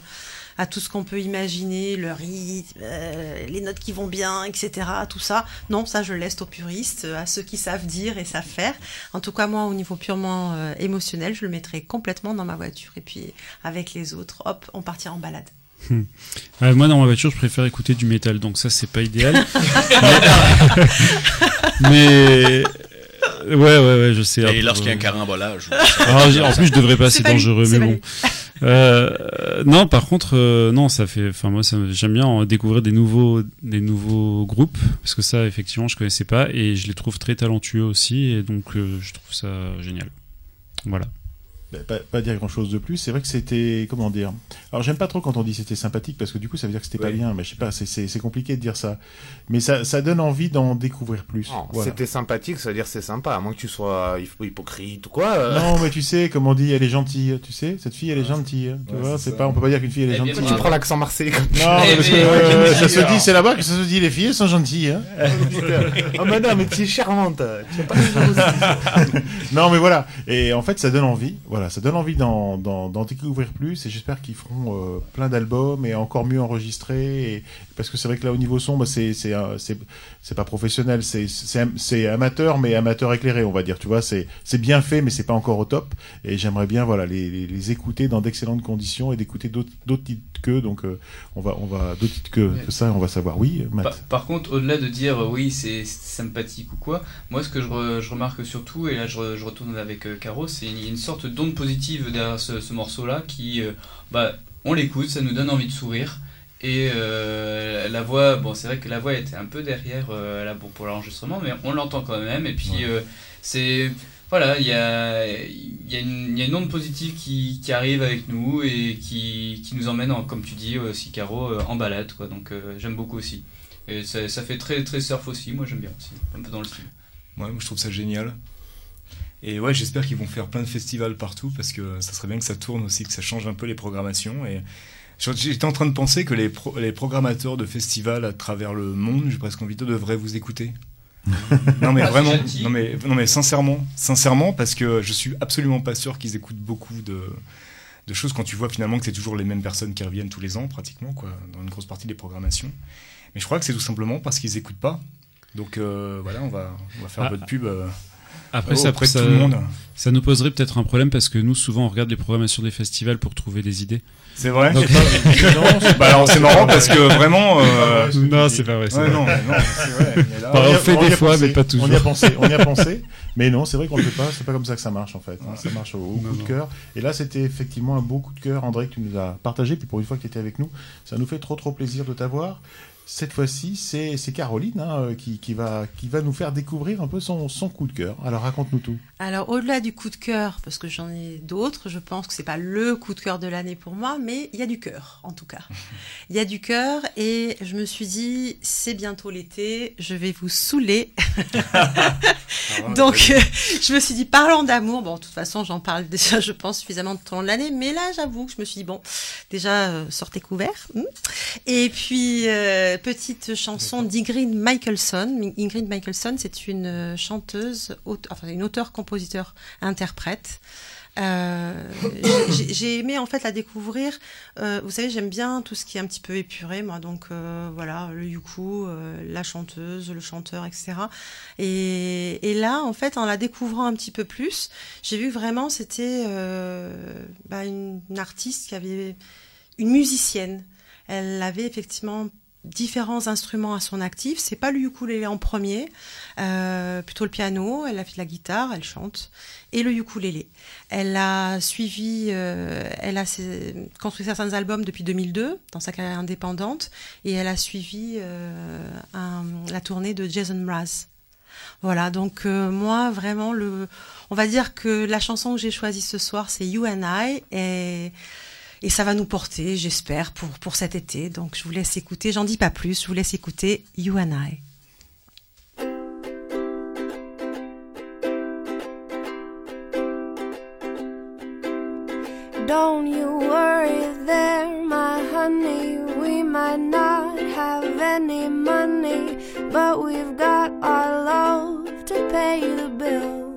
à tout ce qu'on peut imaginer, le rythme, euh, les notes qui vont bien, etc. Tout ça. Non, ça je laisse aux puristes, à ceux qui savent dire et savent faire. En tout cas, moi, au niveau purement euh, émotionnel, je le mettrai complètement dans ma voiture et puis avec les autres, hop, on partira en balade. Hmm. moi, dans ma voiture, je préfère écouter du métal, donc ça, c'est pas idéal. [LAUGHS] mais... Ouais, ouais, ouais, je sais. Et lorsqu'il y a un carambolage. [LAUGHS] Ah, en plus, je devrais pas, c'est dangereux, mais bon. Euh, non, par contre, euh, non, ça fait. Enfin, moi, j'aime bien découvrir des nouveaux, des nouveaux groupes parce que ça, effectivement, je connaissais pas et je les trouve très talentueux aussi et donc euh, je trouve ça génial. Voilà. Bah, pas, pas, dire grand chose de plus. C'est vrai que c'était, comment dire. Alors j'aime pas trop quand on dit c'était sympathique parce que du coup ça veut dire que c'était pas bien. Mais je sais pas, c'est compliqué de dire ça. Mais ça, ça donne envie d'en découvrir plus. C'était sympathique, ça veut dire c'est sympa, à moins que tu sois hypocrite ou quoi. Euh. Non, mais tu sais, comme on dit, elle est gentille. Tu sais, cette fille elle est gentille. Tu vois, c'est pas, on peut pas dire qu'une fille elle est gentille. Tu prends l'accent marseillais comme Non, parce que euh, ça se dit, c'est là-bas que ça se dit, les filles elles sont gentilles. Hein. [LAUGHS] oh madame, mais tu es charmante. [LAUGHS] non, mais voilà. Et en fait, ça donne envie. Voilà ça donne envie d'en découvrir plus et j'espère qu'ils feront euh, plein d'albums et encore mieux enregistrés. Parce que c'est vrai que là, au niveau son, bah, c'est c'est pas professionnel, c'est amateur, mais amateur éclairé, on va dire. Tu vois, c'est bien fait, mais c'est pas encore au top. Et j'aimerais bien, voilà, les, les, écouter dans d'excellentes conditions et d'écouter d'autres titres que. Donc, euh, on va, on va d'autres titres que, que, ça, on va savoir. Oui, Matt. Par, contre, au-delà de dire euh, oui, c'est sympathique ou quoi, moi, ce que je, je remarque surtout, et là, je, je retourne avec euh, Caro, c'est une, une, sorte d'onde positive derrière ce, ce morceau-là qui, bah, on l'écoute, ça nous donne envie de sourire. Et euh, la voix, bon, c'est vrai que la voix était un peu derrière euh, là, bon, pour l'enregistrement, mais on l'entend quand même. Et puis, euh, c'est. Voilà, il y a, y, a y a une onde positive qui, qui, arrive avec nous et qui, qui nous emmène, comme tu dis aussi, Caro, en balade. Quoi. Donc, j'aime beaucoup aussi. Et ça, ça, fait très, très surf aussi. Moi, j'aime bien aussi. Un peu dans le style. Ouais, moi, je trouve ça génial. Et ouais, j'espère qu'ils vont faire plein de festivals partout parce que ça serait bien que ça tourne aussi, que ça change un peu les programmations. Et J'étais en train de penser que les, les programmateurs de festivals à travers le monde, j'ai presque envie de devraient vous écouter. [LAUGHS] non mais ah, vraiment, non mais, non mais sincèrement, sincèrement parce que je suis absolument pas sûr qu'ils écoutent beaucoup de, de choses quand tu vois finalement que c'est toujours les mêmes personnes qui reviennent tous les ans pratiquement quoi, dans une grosse partie des programmations. Mais je crois que c'est tout simplement parce qu'ils écoutent pas. Donc euh, voilà, on va, on va faire ah, votre pub. Euh, après, ça, tout le monde. ça nous poserait peut-être un problème parce que nous, souvent, on regarde les programmations des festivals pour trouver des idées. C'est vrai? [LAUGHS] Bah, c'est marrant parce que vraiment. Euh, non, c'est pas vrai. Ouais, non, non c'est vrai. on, fait des fois, mais pas toujours. On y a pensé, on y a [LAUGHS] pensé. mais non, c'est vrai qu'on ne fait pas. C'est pas comme ça que ça marche en fait. Hein. Ça marche au, coup de cœur. Et là, c'était effectivement un beau coup de cœur, André, que tu nous as partagé. Puis pour une fois que tu étais avec nous, ça nous fait trop trop plaisir de t'avoir cette fois-ci, c'est Caroline hein, euh, qui, va, nous faire découvrir un peu son coup de cœur. Alors raconte-nous tout. Alors au-delà du coup de cœur, parce que j'en ai d'autres, je pense que c'est pas le coup de cœur de l'année pour moi, mais il y a du cœur en tout cas. [LAUGHS] Il y a du cœur et je me suis dit c'est bientôt l'été, je vais vous saouler. [LAUGHS] Donc euh, je me suis dit parlant d'amour, bon de toute façon j'en parle [LAUGHS] déjà je pense suffisamment tout au long de l'année, mais là j'avoue que je me suis dit bon déjà euh, sortez couverts. Hmm. Et puis petite chanson d'Ingrid Michaelson. Ingrid Michaelson, c'est une euh, chanteuse, enfin une auteure, compositeur, interprète. Euh, j'ai aimé en fait la découvrir. Euh, vous savez, j'aime bien tout ce qui est un petit peu épuré, moi. Donc voilà, le yuku, la chanteuse, le chanteur, etc. Et, là, en fait, en la découvrant un petit peu plus, j'ai vu vraiment c'était bah, une, artiste qui avait une musicienne. Elle avait effectivement différents instruments à son actif. C'est pas le ukulélé en premier, euh, plutôt le piano. Elle a fait de la guitare, elle chante, et le ukulélé. Elle a suivi, euh, elle a construit certains albums depuis 2002 dans sa carrière indépendante, et elle a suivi euh, la tournée de Jason Mraz. Voilà, donc moi vraiment le, on va dire que la chanson que j'ai choisie ce soir c'est You and I et et ça va nous porter, j'espère, pour, pour cet été. Donc je vous laisse écouter, j'en dis pas plus, je vous laisse écouter You and I. Don't you worry there, my honey. We might not have any money, but we've got our love to pay the bills.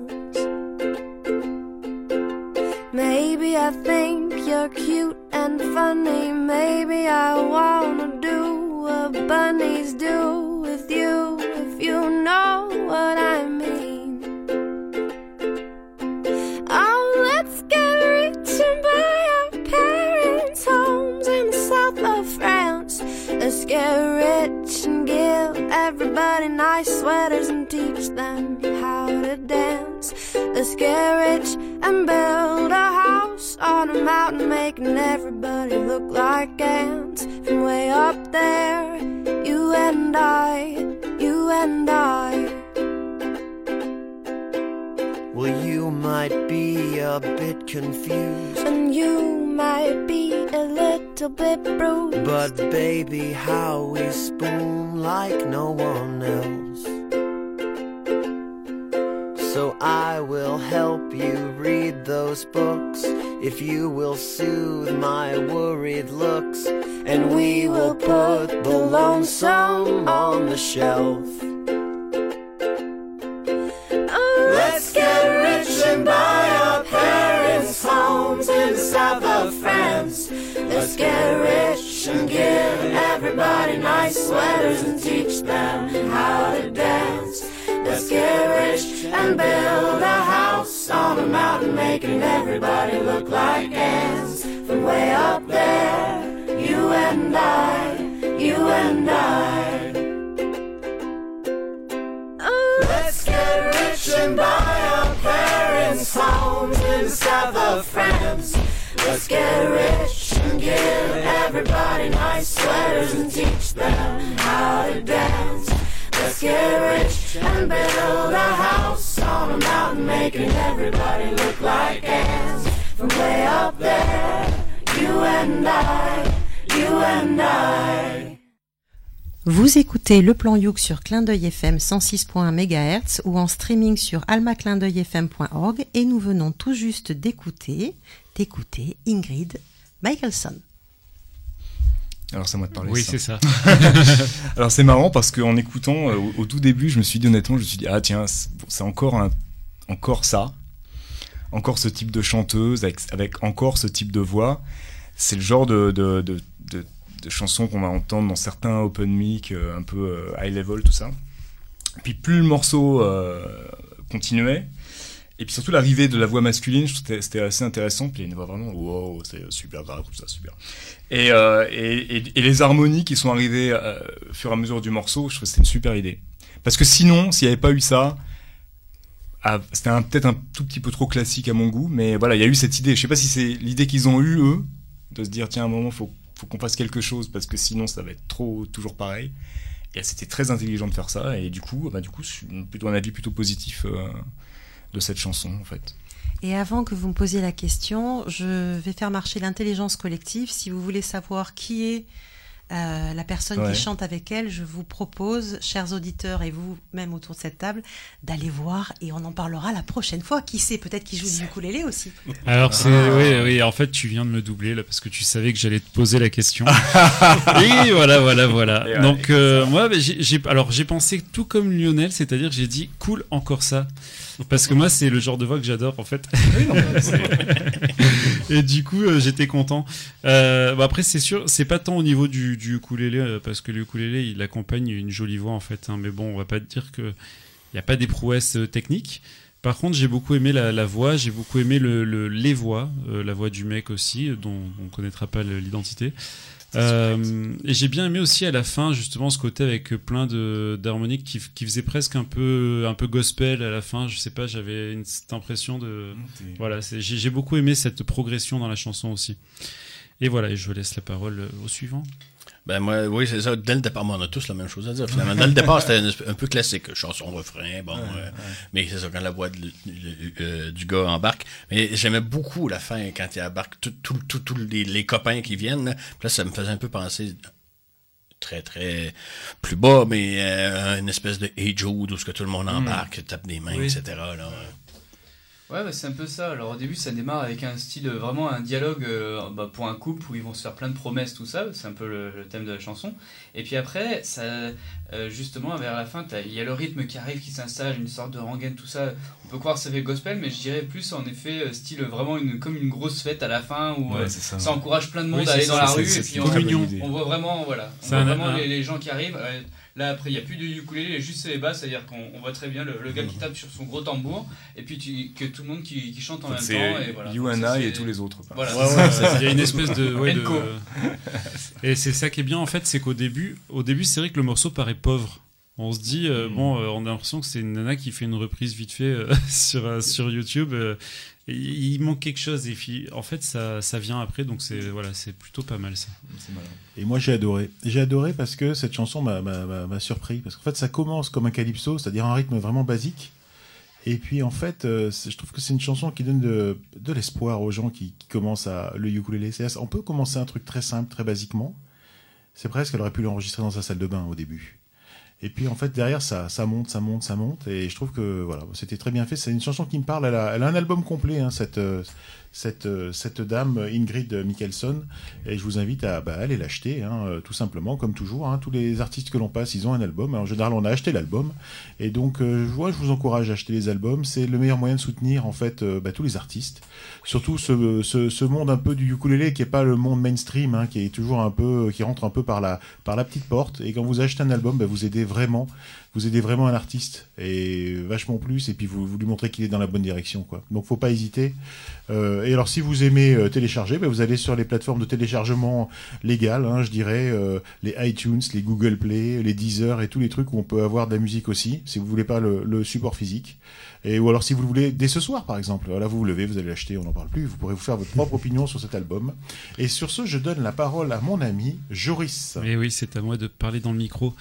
Maybe I think you're cute and funny. Maybe I wanna do what bunnies do with you, if you know what I mean. Oh, let's get rich and buy our parents' homes in the south of France. Let's get rich and give everybody nice sweaters and teach them how to dance. Let's get rich and build a house on a mountain, making everybody look like ants from way up there. You and I, you and I. Well, you might be a bit confused. And you might be a little bit bruised. But baby, how we spoon like no one else. So I will help you read those books if you will soothe my worried looks. And we will put the lonesome on the shelf. Let's get rich and buy our parents' homes in the south of France. Let's get rich and give everybody nice sweaters and teach them how to dance. Let's get rich and build a house on a mountain, making everybody look like ants from way up there. You and I, you and I. Let's get rich and buy our parents' homes in the south of France. Let's get rich and give everybody nice sweaters and teach them how to dance. Vous écoutez le plan Youk sur Clin d'œil FM 106.1 MHz ou en streaming sur almaclindeuilfm.org et nous venons tout juste d'écouter, d'écouter Ingrid Michaelson. Alors c'est moi de parler. Oui, c'est ça. [LAUGHS] Alors c'est marrant parce qu'en écoutant euh, au, au, tout début, je me suis dit honnêtement, je me suis dit ah tiens, c'est encore un, encore ça, encore ce type de chanteuse avec, avec encore ce type de voix. C'est le genre de, de, de, de de chansons qu'on va entendre dans certains open mic euh, un peu euh, high level tout ça puis plus le morceau continuait et puis surtout l'arrivée de la voix masculine c'était assez intéressant. Puis il y a une voix vraiment wow c'est super grave tout ça super. Et, et, les harmonies qui sont arrivées au fur et à mesure du morceau je trouve que c'était une super idée. Parce que sinon s'il n'y avait pas eu ça ah, c'était peut-être un tout petit peu trop classique à mon goût mais voilà il y a eu cette idée. Je sais pas si c'est l'idée qu'ils ont eu eux de se dire tiens à un moment faut faut qu'on fasse quelque chose parce que sinon ça va être trop toujours pareil. Et c'était très intelligent de faire ça et du coup, bah, du coup, plutôt un avis plutôt positif euh, de cette chanson en fait. Et avant que vous me posiez la question, je vais faire marcher l'intelligence collective. Si vous voulez savoir qui est euh, la personne ouais. qui chante avec elle, je vous propose, chers auditeurs et vous-même autour de cette table, d'aller voir et on en parlera la prochaine fois. Qui sait, peut-être qu'il joue du ukulélé aussi. Alors c'est, ah. oui, oui, en fait tu viens de me doubler là parce que tu savais que j'allais te poser la question. [LAUGHS] et voilà, voilà, voilà. Donc euh, moi, j'ai, alors j'ai pensé tout comme Lionel, c'est-à-dire j'ai dit cool encore ça. Parce que moi, c'est le genre de voix que j'adore, en fait. Oui, non, et du coup, euh, j'étais content. Euh, bah après, c'est sûr, c'est pas tant au niveau du, du ukulélé, euh, parce que le ukulélé, il accompagne une jolie voix, en fait. Hein, mais bon, on va pas te dire qu'il n'y a pas des prouesses techniques. Par contre, j'ai beaucoup aimé la, la voix, j'ai beaucoup aimé le, le, les voix, euh, la voix du mec aussi, dont on connaîtra pas l'identité. Euh, et j'ai bien aimé aussi à la fin justement ce côté avec plein de d'harmoniques qui, qui faisait presque un peu un peu gospel à la fin. Je sais pas, j'avais une cette impression de okay. voilà. J'ai beaucoup aimé cette progression dans la chanson aussi. Et voilà, et je laisse la parole au suivant. Ben moi, oui, c'est ça. Dès le départ, on a tous la même chose à dire. Finalement, dès le départ, c'était un, peu classique. Chanson, refrain, bon. Euh, mais c'est ça, quand la voix euh, du gars embarque. Mais j'aimais beaucoup la fin, quand il embarque tous les, copains qui viennent. Là. Puis là, ça me faisait un peu penser très, très plus bas, mais euh, une espèce de Hey Jude où ce que tout le monde hmm. embarque, tape des mains, etc. Là. Ouais, bah, c'est un peu ça. Alors au début, ça démarre avec un style, vraiment un dialogue euh, bah, pour un couple où ils vont se faire plein de promesses, tout ça. C'est un peu le, thème de la chanson. Et puis après, ça, euh, justement, vers la fin, il y a le rythme qui arrive, qui s'installe, une sorte de rengaine, tout ça. On peut croire que ça fait gospel, mais je dirais plus en effet euh, style vraiment une, comme une grosse fête à la fin où ça, encourage plein de monde à aller dans la rue. Et puis on, voit vraiment, voilà, on voit vraiment les, les, gens qui arrivent. Là, après, il n'y a plus de ukulélé, il y a juste les basses, c'est-à-dire qu'on voit très bien le, gars qui tape sur son gros tambour, et puis que tout le monde qui, chante en même temps. Et voilà. You and I et tous les autres. Voilà, [LAUGHS] il y a une espèce de. Et c'est ça qui est bien, en fait, c'est qu'au début, au début c'est vrai que le morceau paraît pauvre. On se dit, euh, mm. bon, euh, on a l'impression que c'est une nana qui fait une reprise vite fait euh, [LAUGHS] sur, sur YouTube il manque quelque chose et en fait ça, ça vient après donc c'est voilà c'est plutôt pas mal ça. Et moi j'ai adoré. J'ai adoré parce que cette chanson m'a surpris. Parce qu'en fait ça commence comme un calypso c'est-à-dire un rythme vraiment basique. Et puis en fait euh, je trouve que c'est une chanson qui donne de, de l'espoir aux gens qui, commencent à le ukulélé. On peut commencer un truc très simple très basiquement. C'est presque qu'elle aurait pu l'enregistrer dans sa salle de bain au début et puis en fait derrière ça, ça monte, ça monte, ça monte. Et je trouve que voilà, c'était très bien fait. C'est une chanson qui me parle. Elle a, un album complet, hein, cette, euh, cette, euh, cette dame Ingrid Mikkelson. Et je vous invite à bah, aller l'acheter, hein, euh, tout simplement, comme toujours. Hein. tous les artistes que l'on passe, ils ont un album. en général, on a acheté l'album. Et donc, euh, je je vous encourage à acheter les albums. C'est le meilleur moyen de soutenir en fait bah, tous les artistes. Surtout ce, ce, ce, monde un peu du ukulélé qui est pas le monde mainstream, hein, qui est toujours un peu, qui rentre un peu par la, par la petite porte. Et quand vous achetez un album, bah, vous aidez vraiment vous aidez vraiment un artiste et vachement plus et puis vous, lui montrez qu'il est dans la bonne direction quoi. Donc faut pas hésiter. Euh, et alors si vous aimez euh, télécharger, ben, vous allez sur les plateformes de téléchargement légales, hein, je dirais euh, les iTunes, les Google Play, les Deezer et tous les trucs où on peut avoir de la musique aussi. Si vous voulez pas le support physique. Et, ou alors si vous le voulez dès ce soir par exemple, là vous vous levez, vous allez l'acheter, on n'en parle plus, vous pourrez vous faire votre propre opinion sur cet album. Et sur ce, je donne la parole à mon ami Joris. Et oui, c'est à moi de parler dans le micro.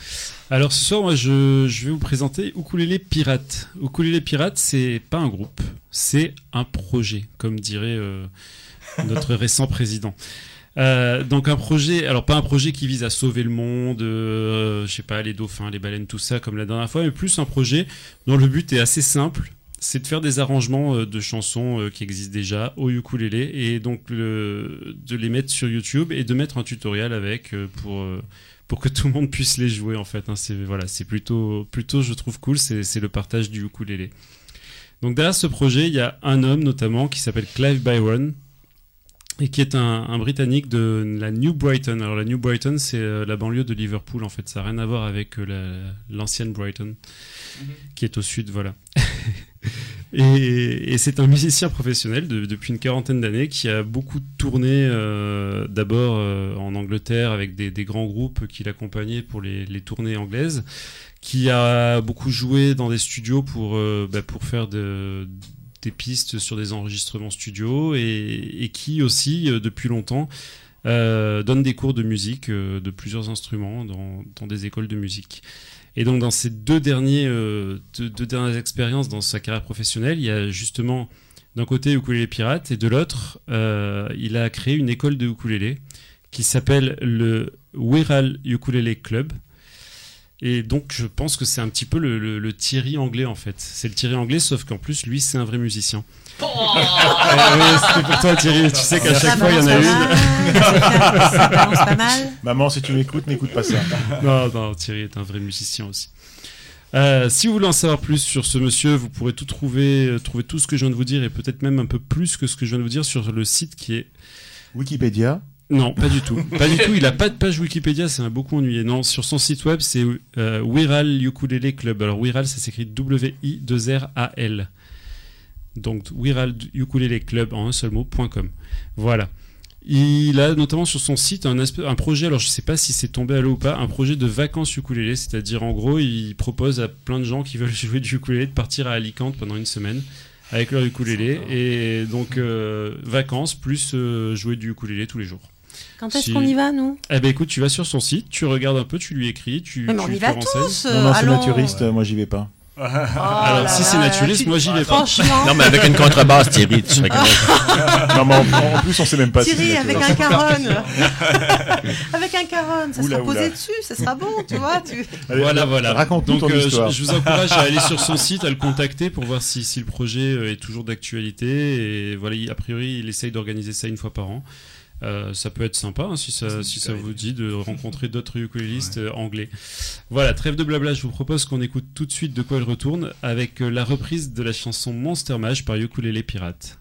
Alors ce soir, moi je, je vais vous présenter Ukulele Pirate. Ukulele Pirate, c'est pas un groupe, c'est un projet, comme dirait euh, notre récent président. Euh, donc un projet, alors pas un projet qui vise à sauver le monde, euh, je sais pas, les dauphins, les baleines, tout ça comme la dernière fois, mais plus un projet dont le but est assez simple, c'est de faire des arrangements euh, de chansons qui existent déjà au ukulélé et donc de les mettre sur YouTube et de mettre un tutoriel avec pour pour que tout le monde puisse les jouer en fait. Hein. C'est voilà, c'est plutôt plutôt je trouve cool, c'est le partage du ukulélé. Donc derrière ce projet, il y a un homme notamment qui s'appelle Clive Byron, et qui est un, Britannique de la New Brighton. Alors la New Brighton, c'est euh, la banlieue de Liverpool en fait. Ça n'a rien à voir avec euh, l'ancienne Brighton, mhm. qui est au sud, voilà. [LAUGHS] et, c'est un musicien professionnel depuis une quarantaine d'années qui a beaucoup tourné euh, d'abord en Angleterre avec des, grands groupes qui l'accompagnaient pour les, tournées anglaises, qui a beaucoup joué dans des studios pour, bah, pour faire de des pistes sur des enregistrements studio et, qui aussi, euh, depuis longtemps, euh, donne des cours de musique euh, de plusieurs instruments dans, des écoles de musique. Et donc dans ces deux, derniers, deux, dernières expériences dans sa carrière professionnelle, il y a justement d'un côté Ukulele Pirate et de l'autre, il a créé une école de ukulélé qui s'appelle le Wirral Ukulele Club. Et donc, je pense que c'est un petit peu le, le, Thierry anglais, en fait. C'est le Thierry anglais, sauf qu'en plus, lui, c'est un vrai musicien. Oh [LAUGHS] eh C'était pour toi, Thierry. Tu sais qu'à chaque fois, il y en a une. ça balance pas mal. Maman, si tu m'écoutes, n'écoute pas ça. [LAUGHS] non, non, Thierry est un vrai musicien aussi. Euh, si vous voulez en savoir plus sur ce monsieur, vous pourrez tout trouver, euh, trouver tout ce que je viens de vous dire et peut-être même un peu plus que ce que je viens de vous dire sur le site qui est Wikipédia. Non, pas du tout. Pas du tout. Il a pas de page Wikipédia, ça m'a beaucoup ennuyé. Non, sur son site web, c'est euh, Wirral Ukulele Club. Alors Wirral, ça s'écrit W-I-2-R-A-L. Donc Wirral Ukulele Club en un seul mot.com. Voilà. Il a notamment sur son site un, un projet, alors je sais pas si c'est tombé à l'eau ou pas, un projet de vacances ukulélé, c'est-à-dire en gros, il propose à plein de gens qui veulent [LAUGHS] jouer du ukulélé de partir à Alicante pendant une semaine avec leur ukulélé et donc euh, vacances plus euh, jouer du ukulélé tous les jours. Quand est-ce qu'on y va, nous Eh ben écoute, tu vas sur son site, tu regardes un peu, tu lui écris, tu. Mais, on tu y va tous. Non, non, c'est naturiste, moi j'y vais pas. [LAUGHS] Oh Alors là si c'est naturiste, tu- moi j'y vais pas. Franchement. Non, mais avec une contrebasse, Thierry, tu serais [LAUGHS] non, mais en, en plus, on sait même pas si Thierry c'est avec un caronne. [LAUGHS] avec un caronne, ça Oula, sera posé oula. dessus, ça sera bon, tu vois. Tu... Allez, voilà, voilà. Raconte-nous Donc ton euh, je, histoire. je vous encourage à aller sur son site, à le contacter pour voir si, si le projet euh, est toujours d'actualité. Et voilà, il- a priori, il essaye d'organiser ça une fois par an. Euh, ça peut être sympa hein, si ça, si ça vous dit de [LAUGHS] rencontrer d'autres ukulélistes euh, anglais. Voilà, trêve de blabla, je vous propose qu'on écoute tout de suite de quoi il retourne avec euh, la reprise de la chanson Monster Mash par Ukulele Pirate.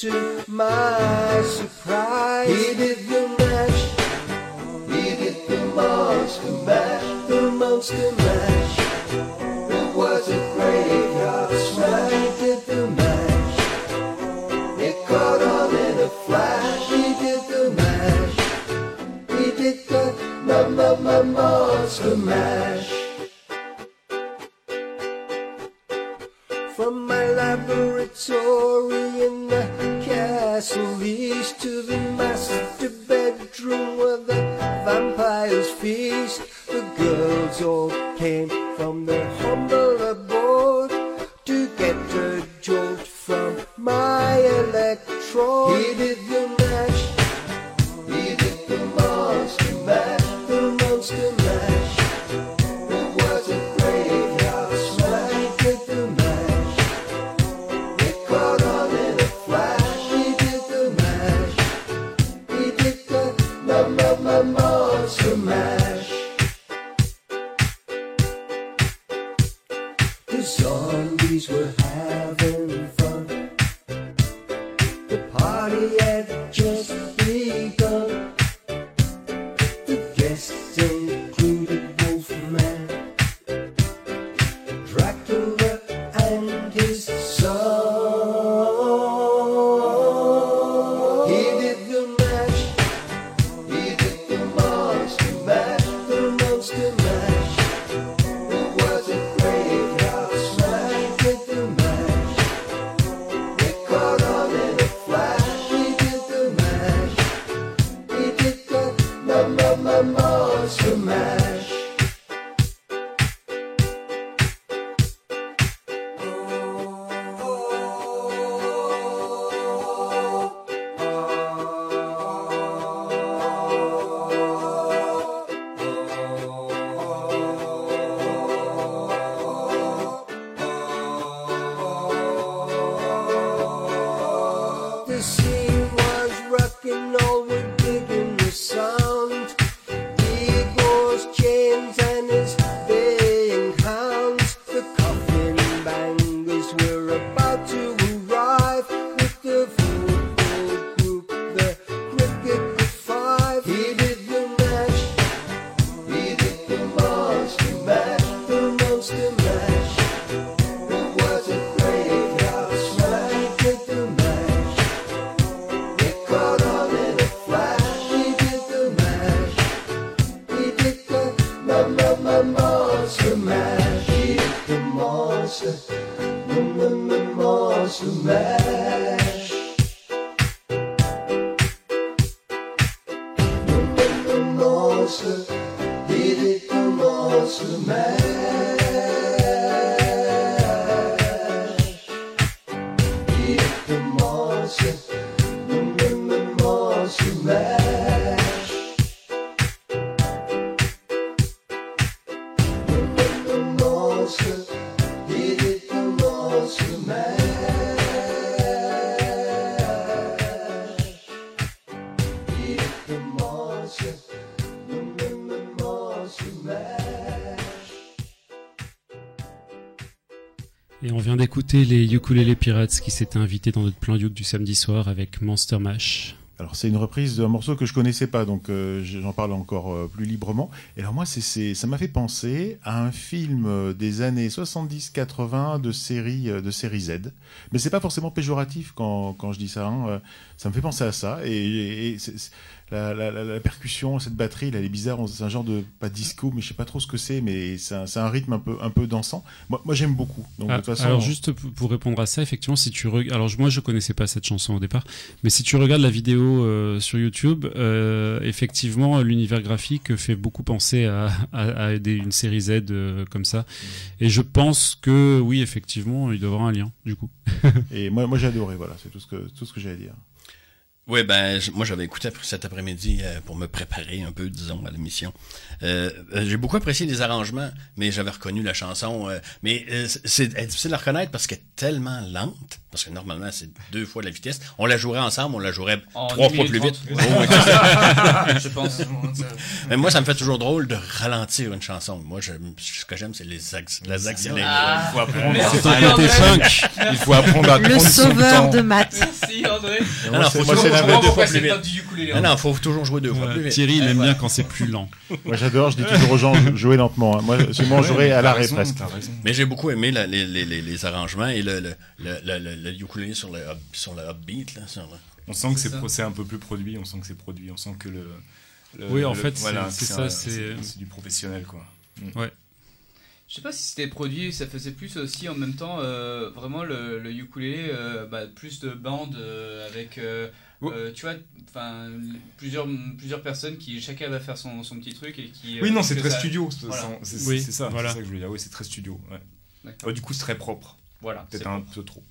To my surprise, he did the mash. He did the monster mash, the monster mash. It was a graveyard smash. He did the mash. It caught on in a flash. He did the mash. He did the ma ma ma monster mash. Et on vient d'écouter les Ukulele Pirates qui s'étaient invités dans notre plan Yuk du samedi soir avec Monster Mash. Alors c'est une reprise d'un morceau que je connaissais pas, donc euh, j'en parle encore euh, plus librement. Et alors moi, ça m'a fait penser à un film euh, des années 70-80 de série de série Z. Mais c'est pas forcément péjoratif quand, quand je dis ça. Hein. Ça me fait penser à ça. Et, et la, la, la, percussion, cette batterie, elle est bizarre. C'est un genre de pas disco, mais je sais pas trop ce que c'est, mais c'est un, un, rythme un peu un peu dansant. Moi, moi j'aime beaucoup. Donc, de ah, toute façon, alors juste pour répondre à ça, effectivement, si tu regardes, alors moi je connaissais pas cette chanson au départ, mais si tu regardes la vidéo euh, sur YouTube, euh, effectivement, l'univers graphique fait beaucoup penser à, à, à des, une série Z euh, comme ça. Et je pense que oui, effectivement, il doit y avoir un lien du coup. Et moi, moi j'ai adoré. Voilà, c'est tout ce que tout ce que j'ai à dire. Oui, ben moi j'avais écouté cet après-midi euh, pour me préparer un peu, disons, à l'émission. Euh, euh, j'ai beaucoup apprécié les arrangements, mais j'avais reconnu la chanson. mais c'est difficile à reconnaître parce qu'elle est tellement lente, parce que normalement c'est deux fois la vitesse. On la jouerait ensemble, on la jouerait trois fois plus vite. [LAUGHS] je pense. mais moi, ça me fait toujours drôle de ralentir une chanson. Moi, je, ce que j'aime, c'est les, les accélérer. Ah, il faut apprendre à Il faut apprendre à Le sauveur de maths. Merci André. Alors, faut ah non, faut toujours jouer deux fois plus vite. Thierry, il aime bien quand c'est plus lent. [LAUGHS] Moi, j'adore, je dis toujours aux gens, jouer lentement. Hein. Moi, c'est moi, jouer à l'arrêt presque. Mais j'ai beaucoup aimé les, les, les, arrangements et le, le, le, le, ukulélé sur le, sur le upbeat. Là, On sent que c'est un peu plus produit, on sent que c'est produit, on sent que le. oui, en fait, c'est ça, c'est du professionnel, quoi. Ouais. Je sais pas si c'était produit, ça faisait plus aussi en même temps euh, vraiment le, le ukulélé, euh, bah, plus de bandes euh, avec, tu vois, enfin plusieurs plusieurs personnes qui chacun va faire son, son petit truc et qui. oui non c'est très studio, c'est oui, ça, voilà. ça que je voulais dire. Oui c'est très studio. Ouais. du coup c'est très propre. Voilà. Peut-être un peu trop.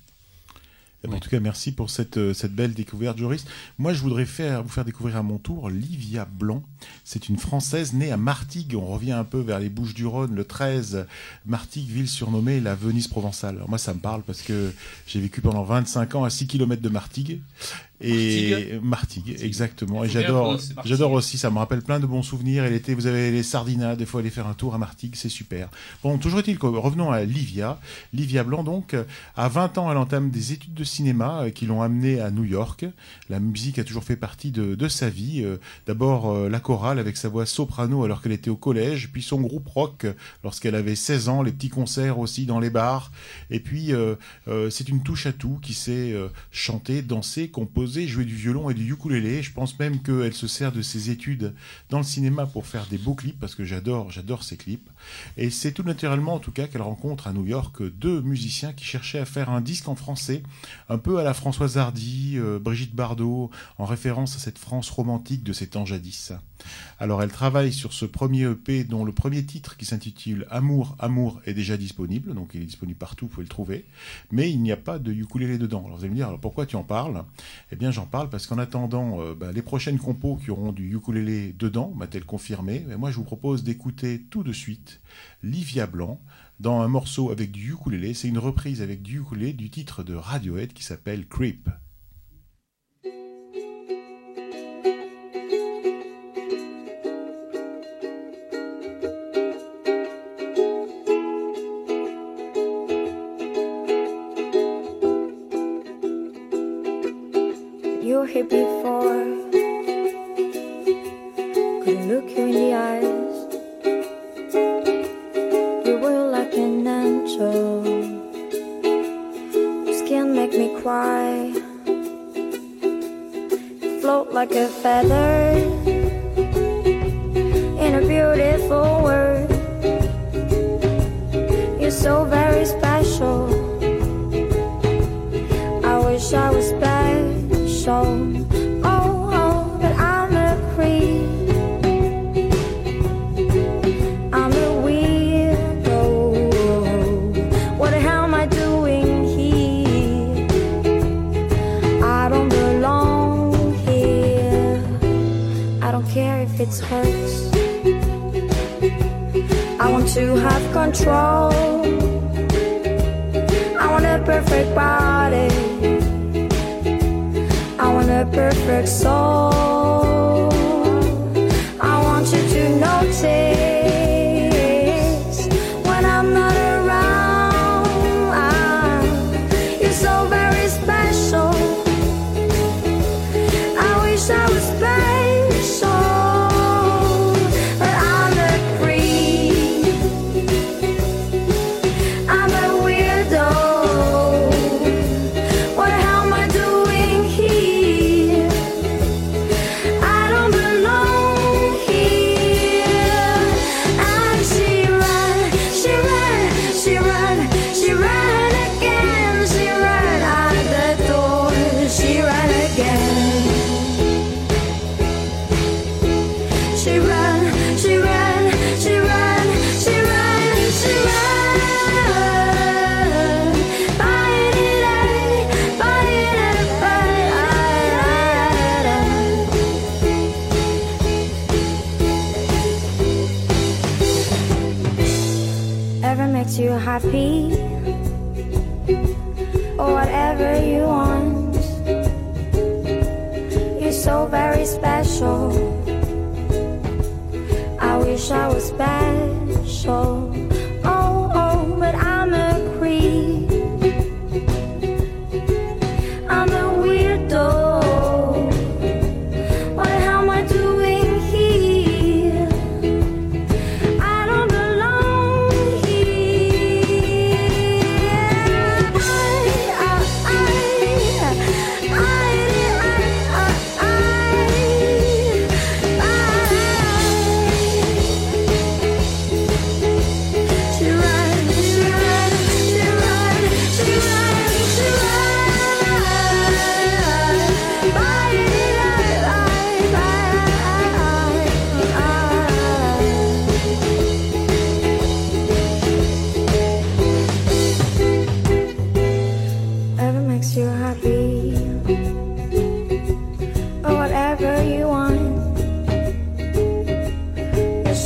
Eh ben, en tout cas, merci pour cette, euh, cette belle découverte, Joris. Moi, je voudrais faire, vous faire découvrir à mon tour Livia Blanc. C'est une Française née à Martigues. On revient un peu vers les Bouches du Rhône, le 13. Martigues, ville surnommée la Venise provençale. Alors moi, ça me parle parce que j'ai vécu pendant 25 ans à 6 km de Martigues. Et Martigues, exactement. Et j'adore, j'adore aussi. Ça me rappelle plein de bons souvenirs. Et l'été, vous avez les Sardinas. Des fois, aller faire un tour à Martigues, c'est super. Bon, toujours est-il que revenons à Livia. Livia Blanc, donc, à 20 ans, elle entame des études de cinéma euh, qui l'ont amenée à New York. La musique a toujours fait partie de, de sa vie. Euh, d'abord, euh, la chorale avec sa voix soprano alors qu'elle était au collège. Puis son groupe rock lorsqu'elle avait 16 ans. Les petits concerts aussi dans les bars. Et puis, c'est une touche à tout qui sait chanter, danser, composer jouer du violon et du ukulélé. Je pense même qu'elle se sert de ses études dans le cinéma pour faire des beaux clips, parce que j'adore, j'adore ces clips. Et c'est tout naturellement, en tout cas, qu'elle rencontre à New York deux musiciens qui cherchaient à faire un disque en français, un peu à la Françoise Hardy, euh, Brigitte Bardot, en référence à cette France romantique de ces temps jadis. Alors elle travaille sur ce premier EP dont le premier titre qui s'intitule Amour, Amour est déjà disponible, donc il est disponible partout, vous pouvez le trouver, mais il n'y a pas de ukulélé dedans. Alors vous allez me dire, alors pourquoi tu en parles? Eh bien j'en parle parce qu'en attendant euh, bah, les prochaines compos qui auront du ukulélé dedans, m'a-t-elle confirmé, moi je vous propose d'écouter tout de suite Livia Blanc dans un morceau avec du ukulélé, c'est une reprise avec du ukulélé du titre de Radiohead qui s'appelle Creep.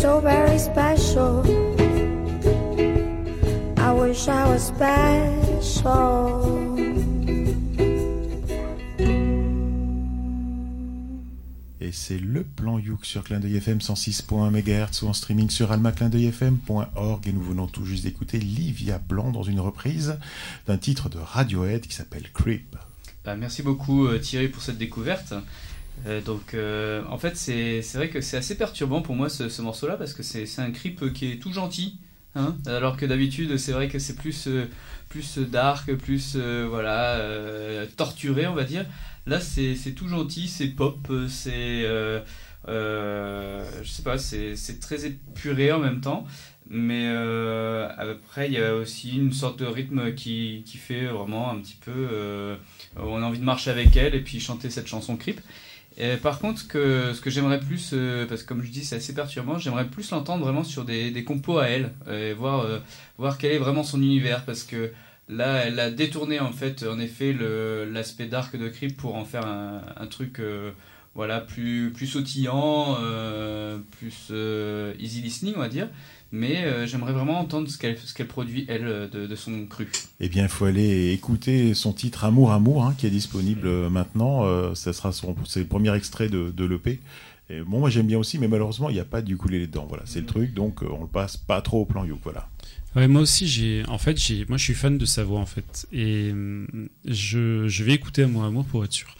So very special. I wish I was special. Et c'est le plan Youk sur Clin d'œil FM 106.1 MHz ou en streaming sur almaclindeuilfm.org. Et nous venons tout juste d'écouter Livia Blanc dans une reprise d'un titre de Radiohead qui s'appelle Creep. Bah, merci beaucoup euh, Thierry pour cette découverte. Euh, donc euh, en fait c'est vrai que c'est assez perturbant pour moi ce, ce morceau-là parce que c'est un creep qui est tout gentil. Hein alors que d'habitude c'est vrai que c'est plus, euh, plus dark, plus voilà, torturé on va dire. Là c'est tout gentil, c'est pop, c'est... je sais pas, c'est très épuré en même temps. Mais après, il y a aussi une sorte de rythme qui, qui fait vraiment un petit peu. on a envie de marcher avec elle et puis chanter cette chanson Creep. Par contre, que, ce que j'aimerais plus, euh, parce que comme je dis, c'est assez perturbant, j'aimerais plus l'entendre vraiment sur des, des compos à elle, euh, et voir, euh, voir quel est vraiment son univers, parce que là, elle a détourné en fait, en effet, l'aspect dark de Creep pour en faire un, un truc. euh, voilà, plus, plus sautillant, euh, plus euh, easy listening, on va dire. Mais euh, j'aimerais vraiment entendre ce qu'elle ce qu'elle produit, elle, de, de son cru. Eh bien, il faut aller écouter son titre Amour, Amour, hein, qui est disponible euh, maintenant. Euh, ça sera son, c'est le premier extrait de, de l'EP. Et bon, moi j'aime bien aussi, mais malheureusement, il n'y a pas du ukulélé dedans. Voilà, c'est le truc, donc euh, on le passe pas trop au plan Youk. Voilà. Ouais, moi aussi, j'ai, en fait, j'ai, moi, je suis fan de sa voix, en fait, et hum, je, je vais écouter Amour Amour pour être sûr.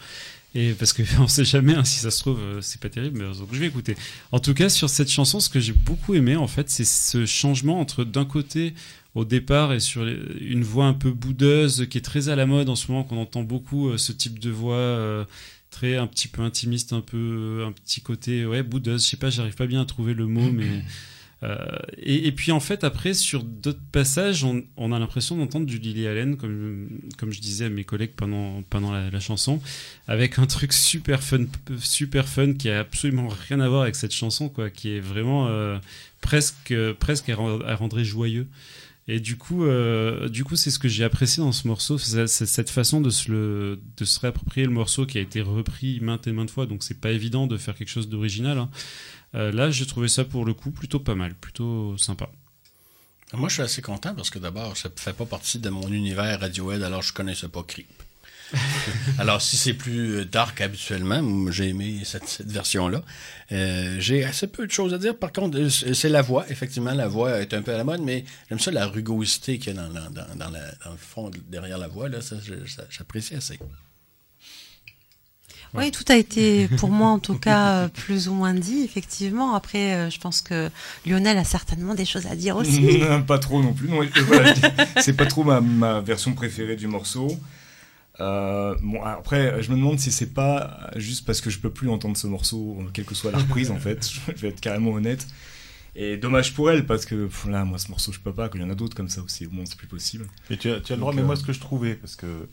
Et parce que [LAUGHS] on sait jamais hein, si ça se trouve euh, c'est pas terrible, mais donc je vais écouter. En tout cas, sur cette chanson, ce que j'ai beaucoup aimé, en fait, c'est ce changement entre d'un côté au départ et sur une voix un peu boudeuse qui est très à la mode en ce moment, qu'on entend beaucoup euh, ce type de voix. euh, très un petit peu intimiste, un peu un petit côté ouais boudeuse. Je sais pas, j'arrive pas bien à trouver le mot, mais [CLEARS THROAT] et, et puis en fait après sur d'autres passages, on, a l'impression d'entendre du Lily Allen, comme comme je disais à mes collègues pendant pendant la, chanson, avec un truc super fun, super fun qui a absolument rien à voir avec cette chanson quoi, qui est vraiment euh, presque presque à à rendre joyeux. Et du coup, euh, du coup, c'est ce que j'ai apprécié dans ce morceau, cette façon de se le, de se réapproprier le morceau qui a été repris maintes et maintes fois, donc c'est pas évident de faire quelque chose d'original. hein. Euh, là, j'ai trouvé ça pour le coup plutôt pas mal, plutôt sympa. Moi, je suis assez content parce que d'abord, ça ne fait pas partie de mon univers Radiohead, alors je connaissais pas Creep. [LAUGHS] alors, si c'est plus euh, dark habituellement, j'ai aimé cette, cette version-là. Euh, j'ai assez peu de choses à dire. Par contre, c'est la voix. Effectivement, la voix est un peu à la mode, mais j'aime ça, la rugosité qu'il y a dans, dans, dans, dans la- dans le fond, derrière la voix. Là, ça, j'apprécie assez. Oui, tout a été, pour moi en tout cas, euh, plus ou moins dit, effectivement. Après, euh, je pense que Lionel a certainement des choses à dire aussi. [LAUGHS] Non, pas trop non plus. Non, voilà, je- c'est pas trop ma, ma version préférée du morceau. Euh, bon, après, je me demande si c'est pas juste parce que je peux plus entendre ce morceau, quelle que soit la reprise, en fait. Je vais être carrément honnête. Et dommage pour elle, parce que pff, là, moi, ce morceau, je peux pas, qu'il y en a d'autres comme ça aussi, au moins, c'est plus possible. Mais tu as, tu as le droit, Donc, mais euh, moi, ce que je trouvais, parce que euh,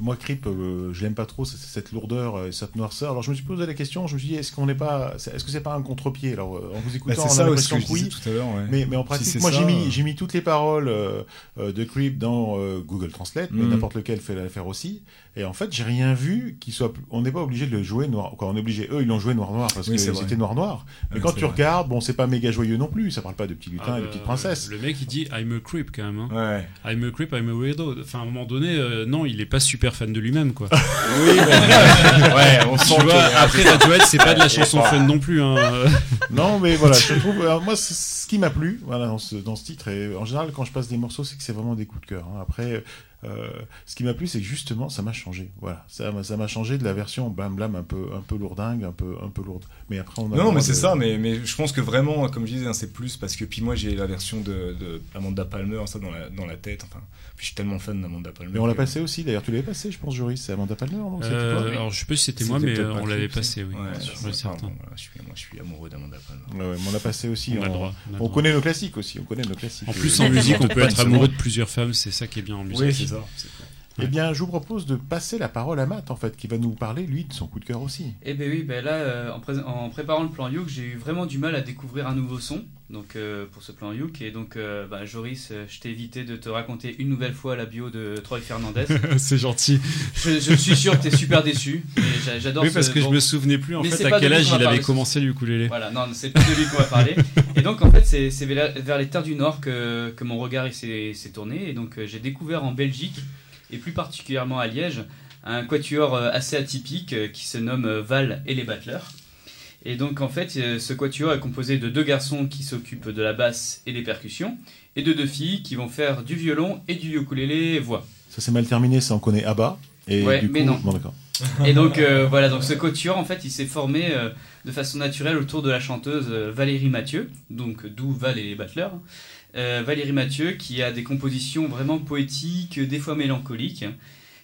moi, Creep, euh, je l'aime pas trop, c'est cette lourdeur et cette noirceur. Alors, je me suis posé la question, je me suis dit, est-ce qu'on n'est pas, est-ce que c'est pas un contre-pied? Alors, euh, en vous écoutant, Bah, on a l'impression que oui. tout à l'heure, ouais. Mais, mais en pratique, moi, j'ai mis, euh. j'ai mis toutes les paroles euh, euh, de Creep dans euh, Google Translate, mais Mhm. n'importe lequel fait l'affaire aussi. Et en fait, j'ai rien vu qui soit. On n'est pas obligé de le jouer noir. Quoi, on est obligé. Eux, ils l'ont joué noir-noir parce Oui, que c'est vrai. c'était noir-noir. Mais Ouais, quand tu vrai. regardes, bon, c'est pas méga joyeux non plus. Ça parle pas de petits lutins Ah et de bah, petites princesses. Le mec il dit I'm a creep quand même. Hein. Ouais. I'm a creep, I'm a weirdo. Enfin à un moment donné, euh, non, il est pas super fan de lui-même quoi. [LAUGHS] Oui, ouais, on sent Tu que- vois, après Radiohead c'est pas de la chanson fun non plus. Hein. [LAUGHS] Non, mais voilà, je trouve. alors moi, ce qui m'a plu, voilà, dans ce, dans ce titre, et en général, quand je passe des morceaux, c'est que c'est vraiment des coups de cœur. hein. Après, euh, ce qui m'a plu, c'est que justement, ça m'a changé. Voilà, ça, m'a- ça m'a changé de la version blam blam un peu, un peu lourdingue, un peu, un peu lourde. Mais après, on a. le Non, mais c'est de- ça, mais, mais je pense que vraiment, comme je disais, hein, c'est plus parce que puis moi j'ai la version de, de Amanda Palmer, ça dans la, dans la tête. Enfin, puis je suis tellement fan d'Amanda Palmer. Mais on l'a que- passé aussi. D'ailleurs, tu l'avais passé, je pense, Joris. C'est Amanda Palmer, non? Euh, toi alors je sais pas si c'était moi, mais euh, on l'avait passé, oui. Ouais, certain. voilà, je suis, moi je suis amoureux d'Amanda Palmer. Ouais, ouais, mais on l'a passé aussi. On a le droit, on a le on droit. connaît nos classiques aussi. On connaît nos classiques. En plus, en musique, on peut être amoureux de plusieurs femmes, c'est ça qui est bien en musique. Oui, c'est ça. Eh bien, je vous propose de passer la parole à Matt, en fait, qui va nous parler, lui, de son coup de cœur aussi. Eh ben oui, ben là, euh, en, pré- en préparant le plan Youk, j'ai eu vraiment du mal à découvrir un nouveau son. Donc euh, pour ce plan Youk, et donc euh, bah, Joris, je t'ai évité de te raconter une nouvelle fois la bio de Troy Fernandez. [LAUGHS] C'est gentil. Je, je suis sûr que t'es super déçu. J'adore. Oui, parce ce- que je bon. me souvenais plus en Mais fait à quel âge il avait commencé le ukulélé. Voilà, non, c'est pas de lui qu'on va parler. Et donc, en fait, c'est vers les terres du Nord que, que mon regard s'est s'est tourné. Et donc, euh, j'ai découvert en Belgique, et plus particulièrement à Liège, un quatuor euh, assez atypique euh, qui se nomme euh, Val et les Battleurs. Et donc, en fait, ce quatuor est composé de deux garçons qui s'occupent de la basse et des percussions, et de deux filles qui vont faire du violon et du ukulélé voix. Ça s'est mal terminé, ça, on connaît ABBA. Et Ouais, du mais non. Bon, d'accord. Et donc euh, voilà, donc ce quatuor en fait, il s'est formé euh, de façon naturelle autour de la chanteuse Valérie Mathieu, donc d'où Val et les Battleurs. Euh, Valérie Mathieu qui a des compositions vraiment poétiques, des fois mélancoliques.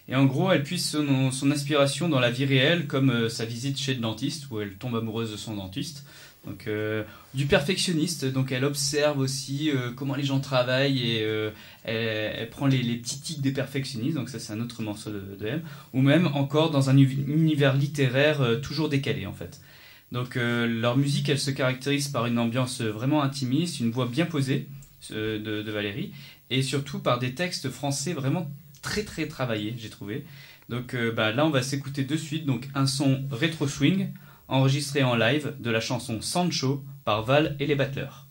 Et en gros, elle puise son, inspiration dans la vie réelle, comme euh, sa visite chez le dentiste, où elle tombe amoureuse de son dentiste. Donc euh, du perfectionniste, donc elle observe aussi comment les gens travaillent et elle, prend les, petits tics des perfectionnistes, donc ça c'est un autre morceau de, de ou même encore dans un uni- univers littéraire toujours décalé en fait. Donc leur musique elle se caractérise par une ambiance vraiment intimiste, une voix bien posée de, Valérie, et surtout par des textes français vraiment très très travaillés j'ai trouvé. Donc euh, bah, là on va s'écouter de suite donc un son rétro swing enregistré en live de la chanson Sancho par Val et les Battleurs.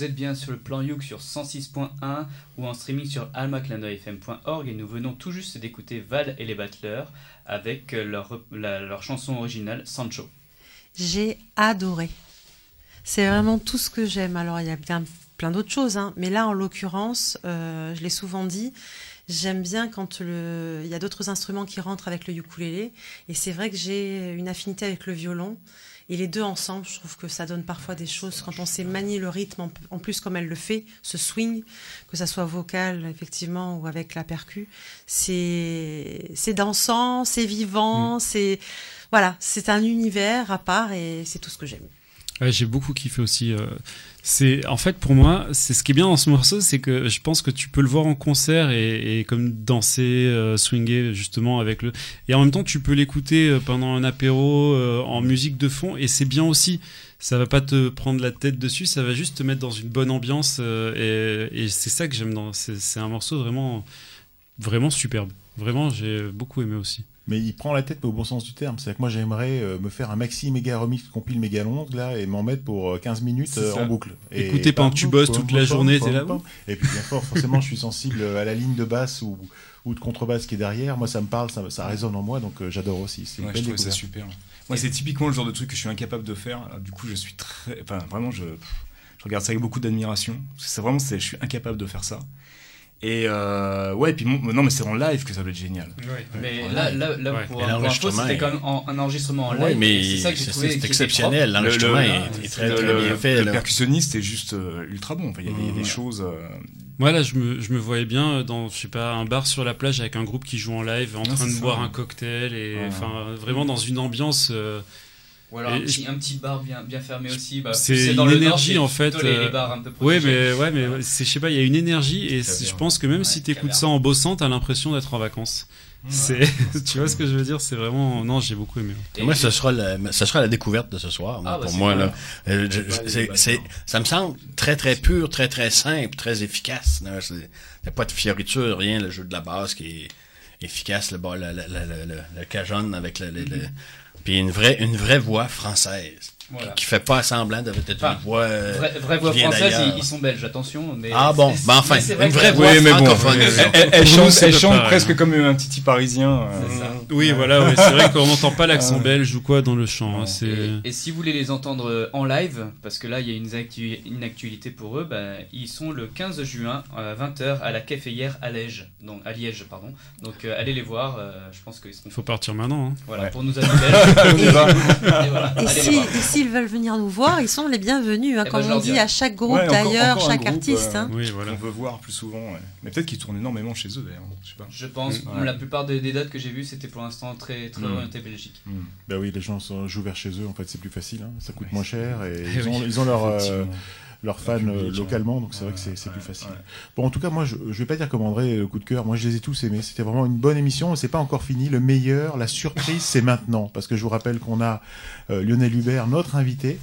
Vous êtes bien sur le plan Youk sur 106.1 ou en streaming sur almaclindeuilfm.org et nous venons tout juste d'écouter Val et les Battleurs avec leur, leur chanson originale Sancho. J'ai adoré. C'est vraiment tout ce que j'aime. Alors il y a plein d'autres choses, hein, mais là en l'occurrence, euh, je l'ai souvent dit, j'aime bien quand il y a d'autres instruments qui rentrent avec le ukulélé et c'est vrai que j'ai une affinité avec le violon. Et les deux ensemble, je trouve que ça donne parfois des choses quand on sait manier le rythme, en plus comme elle le fait, ce swing, que ça soit vocal effectivement ou avec la percu, c'est c'est dansant, c'est vivant, mm. c'est voilà, c'est un univers à part et c'est tout ce que j'aime. Ouais, j'ai beaucoup kiffé aussi. Euh, c'est en fait pour moi, c'est ce qui est bien dans ce morceau, c'est que je pense que tu peux le voir en concert et, comme danser, euh, swinger justement avec le. Et en même temps, tu peux l'écouter euh, pendant un apéro euh, en musique de fond et c'est bien aussi. Ça va pas te prendre la tête dessus, ça va juste te mettre dans une bonne ambiance et, et c'est ça que j'aime dans. C'est un morceau vraiment, vraiment superbe. Vraiment, j'ai beaucoup aimé aussi mais il prend la tête mais au bon sens du terme. C'est-à-dire que moi j'aimerais euh, me faire un maxi méga remix compile méga long là et m'en mettre pour 15 euh, minutes euh, en boucle. Et Écoutez pendant que tu bosses toute la journée, t'es là. Et puis bien fort, forcément je suis sensible à la ligne de basse ou, ou de contrebasse qui est derrière. Moi ça me parle, ça, ça résonne en moi donc j'adore aussi. C'est ouais, je ça super. Moi c'est typiquement le genre de truc que je suis incapable de faire. du coup je suis très, enfin vraiment je, je regarde ça avec beaucoup d'admiration. C'est vraiment, je suis incapable de faire ça. Et euh, ouais, puis non, mais c'est en live que ça doit être génial. Mais là, là, là pour un c'était quand même un enregistrement en live. mais c'est ça que j'ai trouvé exceptionnel. L'enregistrement est, très, très bien fait. Le percussionniste est juste euh, ultra bon. il y a, des choses. Euh... Moi là, je me, je me voyais bien dans, je sais pas, un bar sur la plage avec un groupe qui joue en live, en train de boire un cocktail et enfin vraiment dans une ambiance. Euh, ou alors un petit, un petit, bar bien, bien fermé aussi. Bah, c'est une énergie en fait. Les, les bars un peu ouais, mais ouais, mais c'est je sais pas, il y a une énergie et je pense que même si tu écoutes ça en bossant, t'as l'impression d'être en vacances. C'est, [LAUGHS] tu vois ce que je veux dire? C'est vraiment, non, j'ai beaucoup aimé. Et moi, ce sera la, ça sera la découverte de ce soir. Ah, bah, pour moi, là, euh, c'est, ça me semble très très pur, très très simple, très efficace. Il n'y a pas de fioriture, rien. Le jeu de la base qui est efficace, le, le, le, le, le, cajon avec le, puis une vraie, une vraie voix française. Qui fait pas semblant d'être une voix. Euh, vraie, voix française, ils, sont belges, attention. Mais ah bon, ben enfin, une vraie voix oui, francophone. elle, chante, presque comme un titi parisien. Euh. Oui, voilà, c'est vrai qu'on n'entend pas l'accent belge ou quoi dans le chant. Hein, et, si vous voulez les entendre euh, en live, parce que là il y a une, une actualité pour eux, bah, ils sont le 15 juin à 20h à la caféière à Liège. Donc, à Liège, pardon. Donc allez les voir, je pense qu'ils Il faut partir maintenant. Hein. Voilà, pour nous amis [LAUGHS] belges. et, si, s'ils veulent venir nous voir, ils sont les bienvenus, hein, eh comme ben, on dit à chaque groupe d'ailleurs, chaque artiste. Euh, hein. Oui, voilà. On veut voir plus souvent. Mais peut-être qu'ils tournent énormément chez eux d'ailleurs. Je, sais pas. je pense. La plupart des, dates que j'ai vues, c'était pour l'instant très, très mm. orienté Belgique. Bah oui, les gens jouent vers chez eux, en fait, c'est plus facile. Hein. Ça coûte moins cher et [LAUGHS] ils ont, ils ont leur leurs fans euh, localement, donc c'est vrai que c'est plus facile. Bon, en tout cas, moi, je, je vais pas dire comme André, le coup de cœur. Moi, je les ai tous aimés. C'était vraiment une bonne émission. C'est pas encore fini. Le meilleur, la surprise, c'est maintenant, parce que je vous rappelle qu'on a euh, Lionel Hubert, notre invité.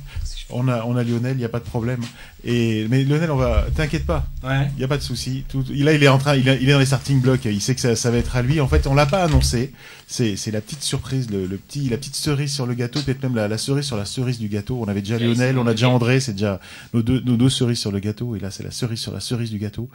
On a, on a Lionel, il n'y a pas de problème. Et mais Lionel, on va, t'inquiète pas, il n'y a pas de souci. Tout, là, il est en train, il, est dans les starting blocks. Il sait que ça, ça va être à lui. En fait, on l'a pas annoncé. C'est, c'est la petite surprise, le, le, petit, la petite cerise sur le gâteau, peut-être même la, la, cerise sur la cerise du gâteau. On avait déjà Lionel, on a déjà André, c'est déjà nos deux, nos deux cerises sur le gâteau. Et là, c'est la cerise sur la cerise du gâteau.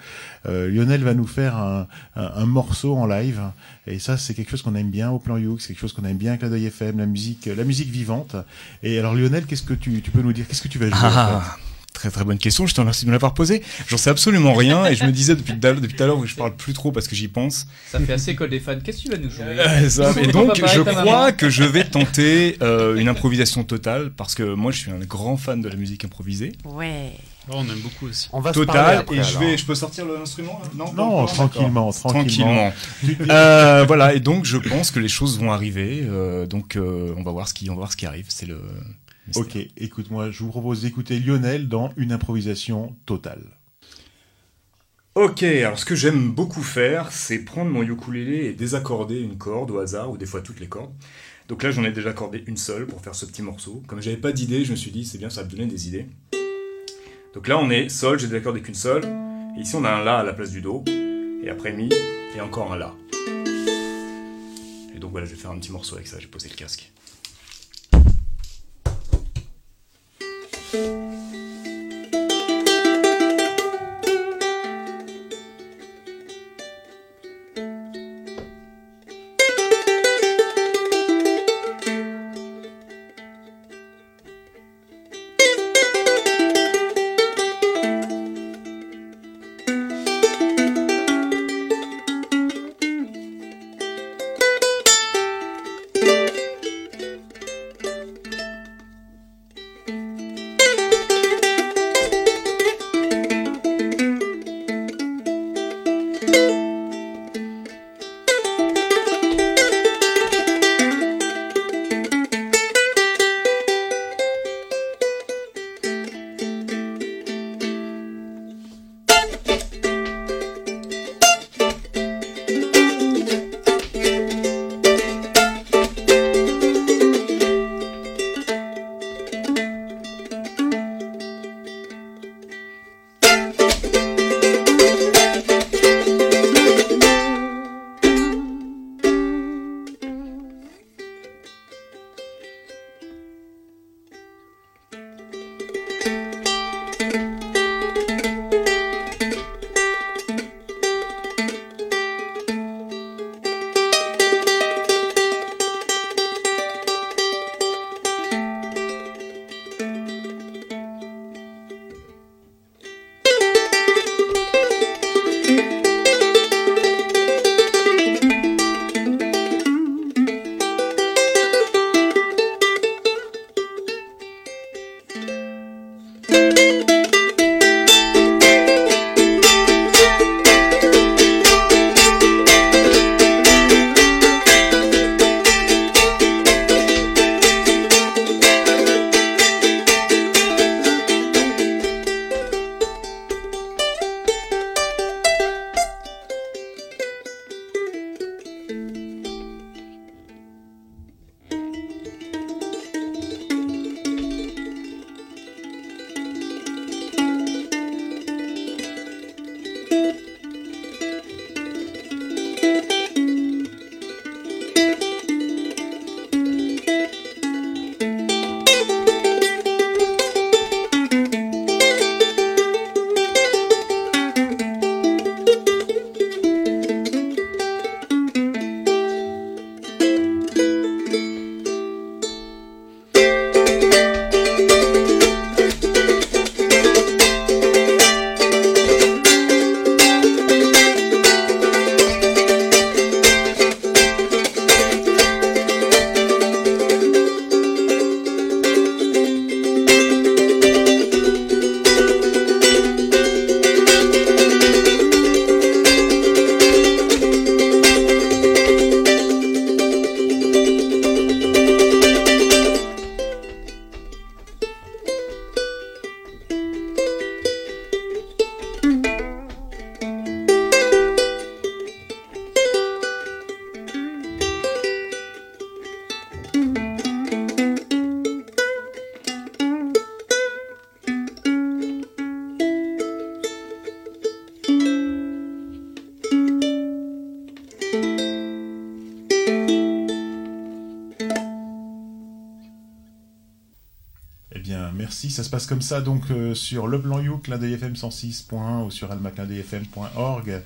Euh, Lionel va nous faire un, un, un, morceau en live. Et ça, c'est quelque chose qu'on aime bien au plan Youk. C'est quelque chose qu'on aime bien avec la FM, la musique, la musique vivante. Et alors, Lionel, qu'est-ce que tu, tu peux nous dire? Qu'est-ce que tu vas jouer ah, Très très bonne question, je te remercie de me l'avoir posée. J'en sais absolument rien et je me disais depuis, depuis tout à l'heure que je parle plus trop parce que j'y pense. Ça fait assez école des fans. Qu'est-ce que tu vas nous jouer? Euh, Et donc je crois que je vais tenter euh, une improvisation totale parce que moi je suis un grand fan de la musique improvisée. Ouais. Oh, on aime beaucoup aussi. On va Total, et je vais, je peux sortir l'instrument Non, non tranquillement, tranquillement. euh, voilà, et donc je pense que les choses vont arriver. Euh, donc euh, on va voir ce qui, on va voir ce qui arrive. C'est le, Ok, écoute-moi, je vous propose d'écouter Lionel dans une improvisation totale. Ok, alors ce que j'aime beaucoup faire, c'est prendre mon ukulélé et désaccorder une corde au hasard, ou des fois toutes les cordes. Donc là, j'en ai déjà accordé une seule pour faire ce petit morceau. Comme j'avais pas d'idée, je me suis dit, c'est bien, ça va me donner des idées. Donc là, on est sol, j'ai désaccordé qu'une seule. Et ici, on a un La à la place du Do. Et après Mi, et encore un La. Et donc voilà, je vais faire un petit morceau avec ça, j'ai posé le casque. Bien, passe comme ça donc euh, sur Le Blanc You, clin d'œil FM 106.1 ou sur almaclindeuilfm.org.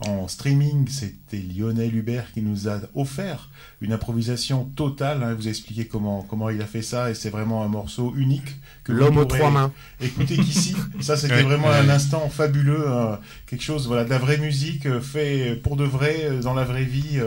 En streaming, c'était Lionel Hubert qui nous a offert une improvisation totale. Hein. vous a expliqué comment, comment il a fait ça et c'est vraiment un morceau unique. que L'homme aux trois mains. Écoutez qu'ici, [LAUGHS] ça c'était vraiment un instant fabuleux. Euh, quelque chose, voilà, de la vraie musique euh, fait pour de vrai, dans la vraie vie,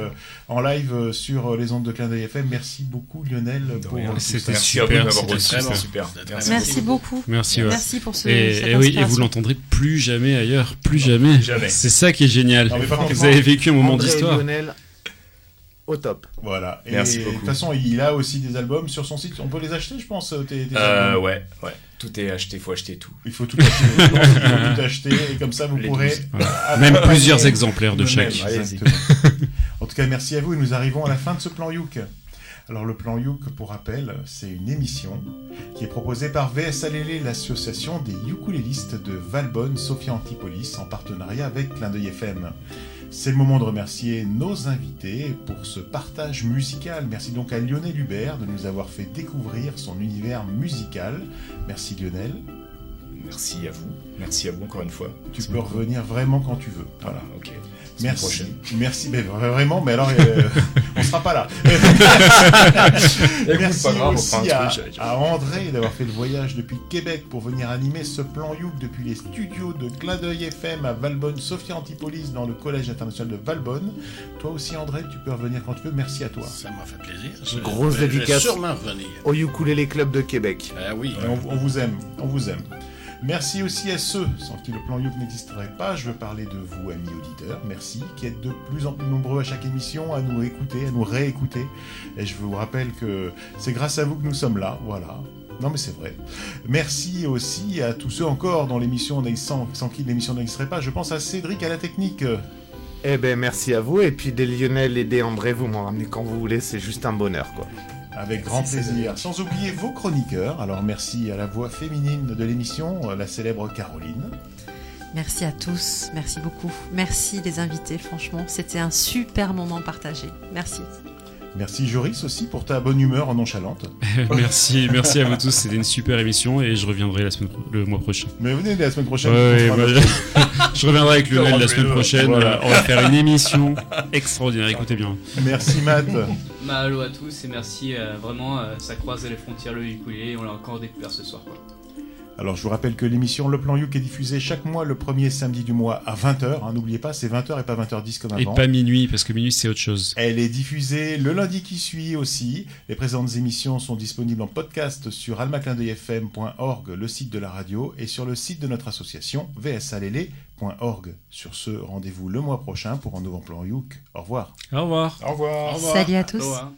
en live sur les ondes de clin d'œil FM. Merci beaucoup Lionel pour C'était super, super. super. Merci, Merci beaucoup. Merci, ouais. Merci pour ce. Et, et oui, et vous l'entendrez plus jamais ailleurs, plus jamais. jamais. C'est ça qui est génial. Non, vous avez vécu un moment d'histoire. Lionel, au top. Voilà. Et Merci beaucoup. De toute façon, il a aussi des albums sur son site. On peut les acheter, je pense. Tes, tes euh, ouais, ouais. Tout est acheté. Il faut acheter tout. Il faut tout acheter. il faut tout acheter. Et comme ça, vous Les pourrez. Voilà. Même plusieurs exemplaires de chaque. en tout cas, merci à vous. Et nous arrivons à la fin de ce plan Youk. Alors le plan Youk, pour rappel, c'est une émission qui est proposée par VS Alélé, l'association des ukulélistes de Valbonne, Sophia Antipolis, en partenariat avec Clin d'œil FM. C'est le moment de remercier nos invités pour ce partage musical. Merci donc à Lionel Hubert de nous avoir fait découvrir son univers musical. Merci Lionel. Merci à vous. Merci à vous encore une fois. Tu peux revenir vraiment quand tu veux. Voilà, ok. Merci. Prochaine. Merci, mais vraiment, mais alors euh, on sera pas là. [LAUGHS] Merci pas grave, aussi à, à, André d'avoir fait le voyage depuis Québec pour venir animer ce plan Youk depuis les studios de Clin d'œil FM à Valbonne, Sophia Antipolis dans le Collège international de Valbonne. Toi aussi André, tu peux revenir quand tu veux. Merci à toi. Ça m'a fait plaisir. Une grosse dédicace je sûrement revenir. au Ukulele Club de Québec. Ah oui. On, on vous aime, on vous aime. Merci aussi à ceux sans qui le plan Youk n'existerait pas. Je veux parler de vous, amis auditeurs. Merci, qui êtes de plus en plus nombreux à chaque émission à nous écouter, à nous réécouter. Et je vous rappelle que c'est grâce à vous que nous sommes là. Voilà. Non mais c'est vrai. Merci aussi à tous ceux encore dont l'émission sans, sans qui l'émission n'existerait pas. Je pense à Cédric à la technique. Eh ben merci à vous et puis des Lionel et des André vous m'en ramenez quand vous voulez, c'est juste un bonheur quoi. Avec grand plaisir. Sans oublier vos chroniqueurs. Alors merci à la voix féminine de l'émission, la célèbre Caroline. Merci à tous, merci beaucoup. Merci les invités, franchement, c'était un super moment partagé. Merci. Merci Joris aussi pour ta bonne humeur nonchalante. [LAUGHS] merci, merci à vous tous. C'était une super émission et je reviendrai la semaine, le mois prochain. Mais venez la semaine prochaine. Ouais, ouais, bah, [LAUGHS] je reviendrai avec Lionel la semaine prochaine. Voilà. On va faire une émission [LAUGHS] extraordinaire. Écoutez bien. Merci Matt. Bah, allô à tous et merci. euh, vraiment, euh, ça croise les frontières le ukulélé. On l'a encore découvert ce soir. Quoi. Alors je vous rappelle que l'émission Le Plan Youk est diffusée chaque mois le premier samedi du mois à 20h. Hein, N'oubliez pas, c'est 20h et pas 20h10 comme Et avant. pas minuit, parce que minuit c'est autre chose. Elle est diffusée le lundi qui suit aussi. Les présentes émissions sont disponibles en podcast sur almaclindeuilfm.org, le site de la radio, et sur le site de notre association vsalélé.org. Sur ce, rendez-vous le mois prochain pour un nouveau plan Youk. Au revoir. Au revoir. Au revoir. Salut à tous. Au revoir.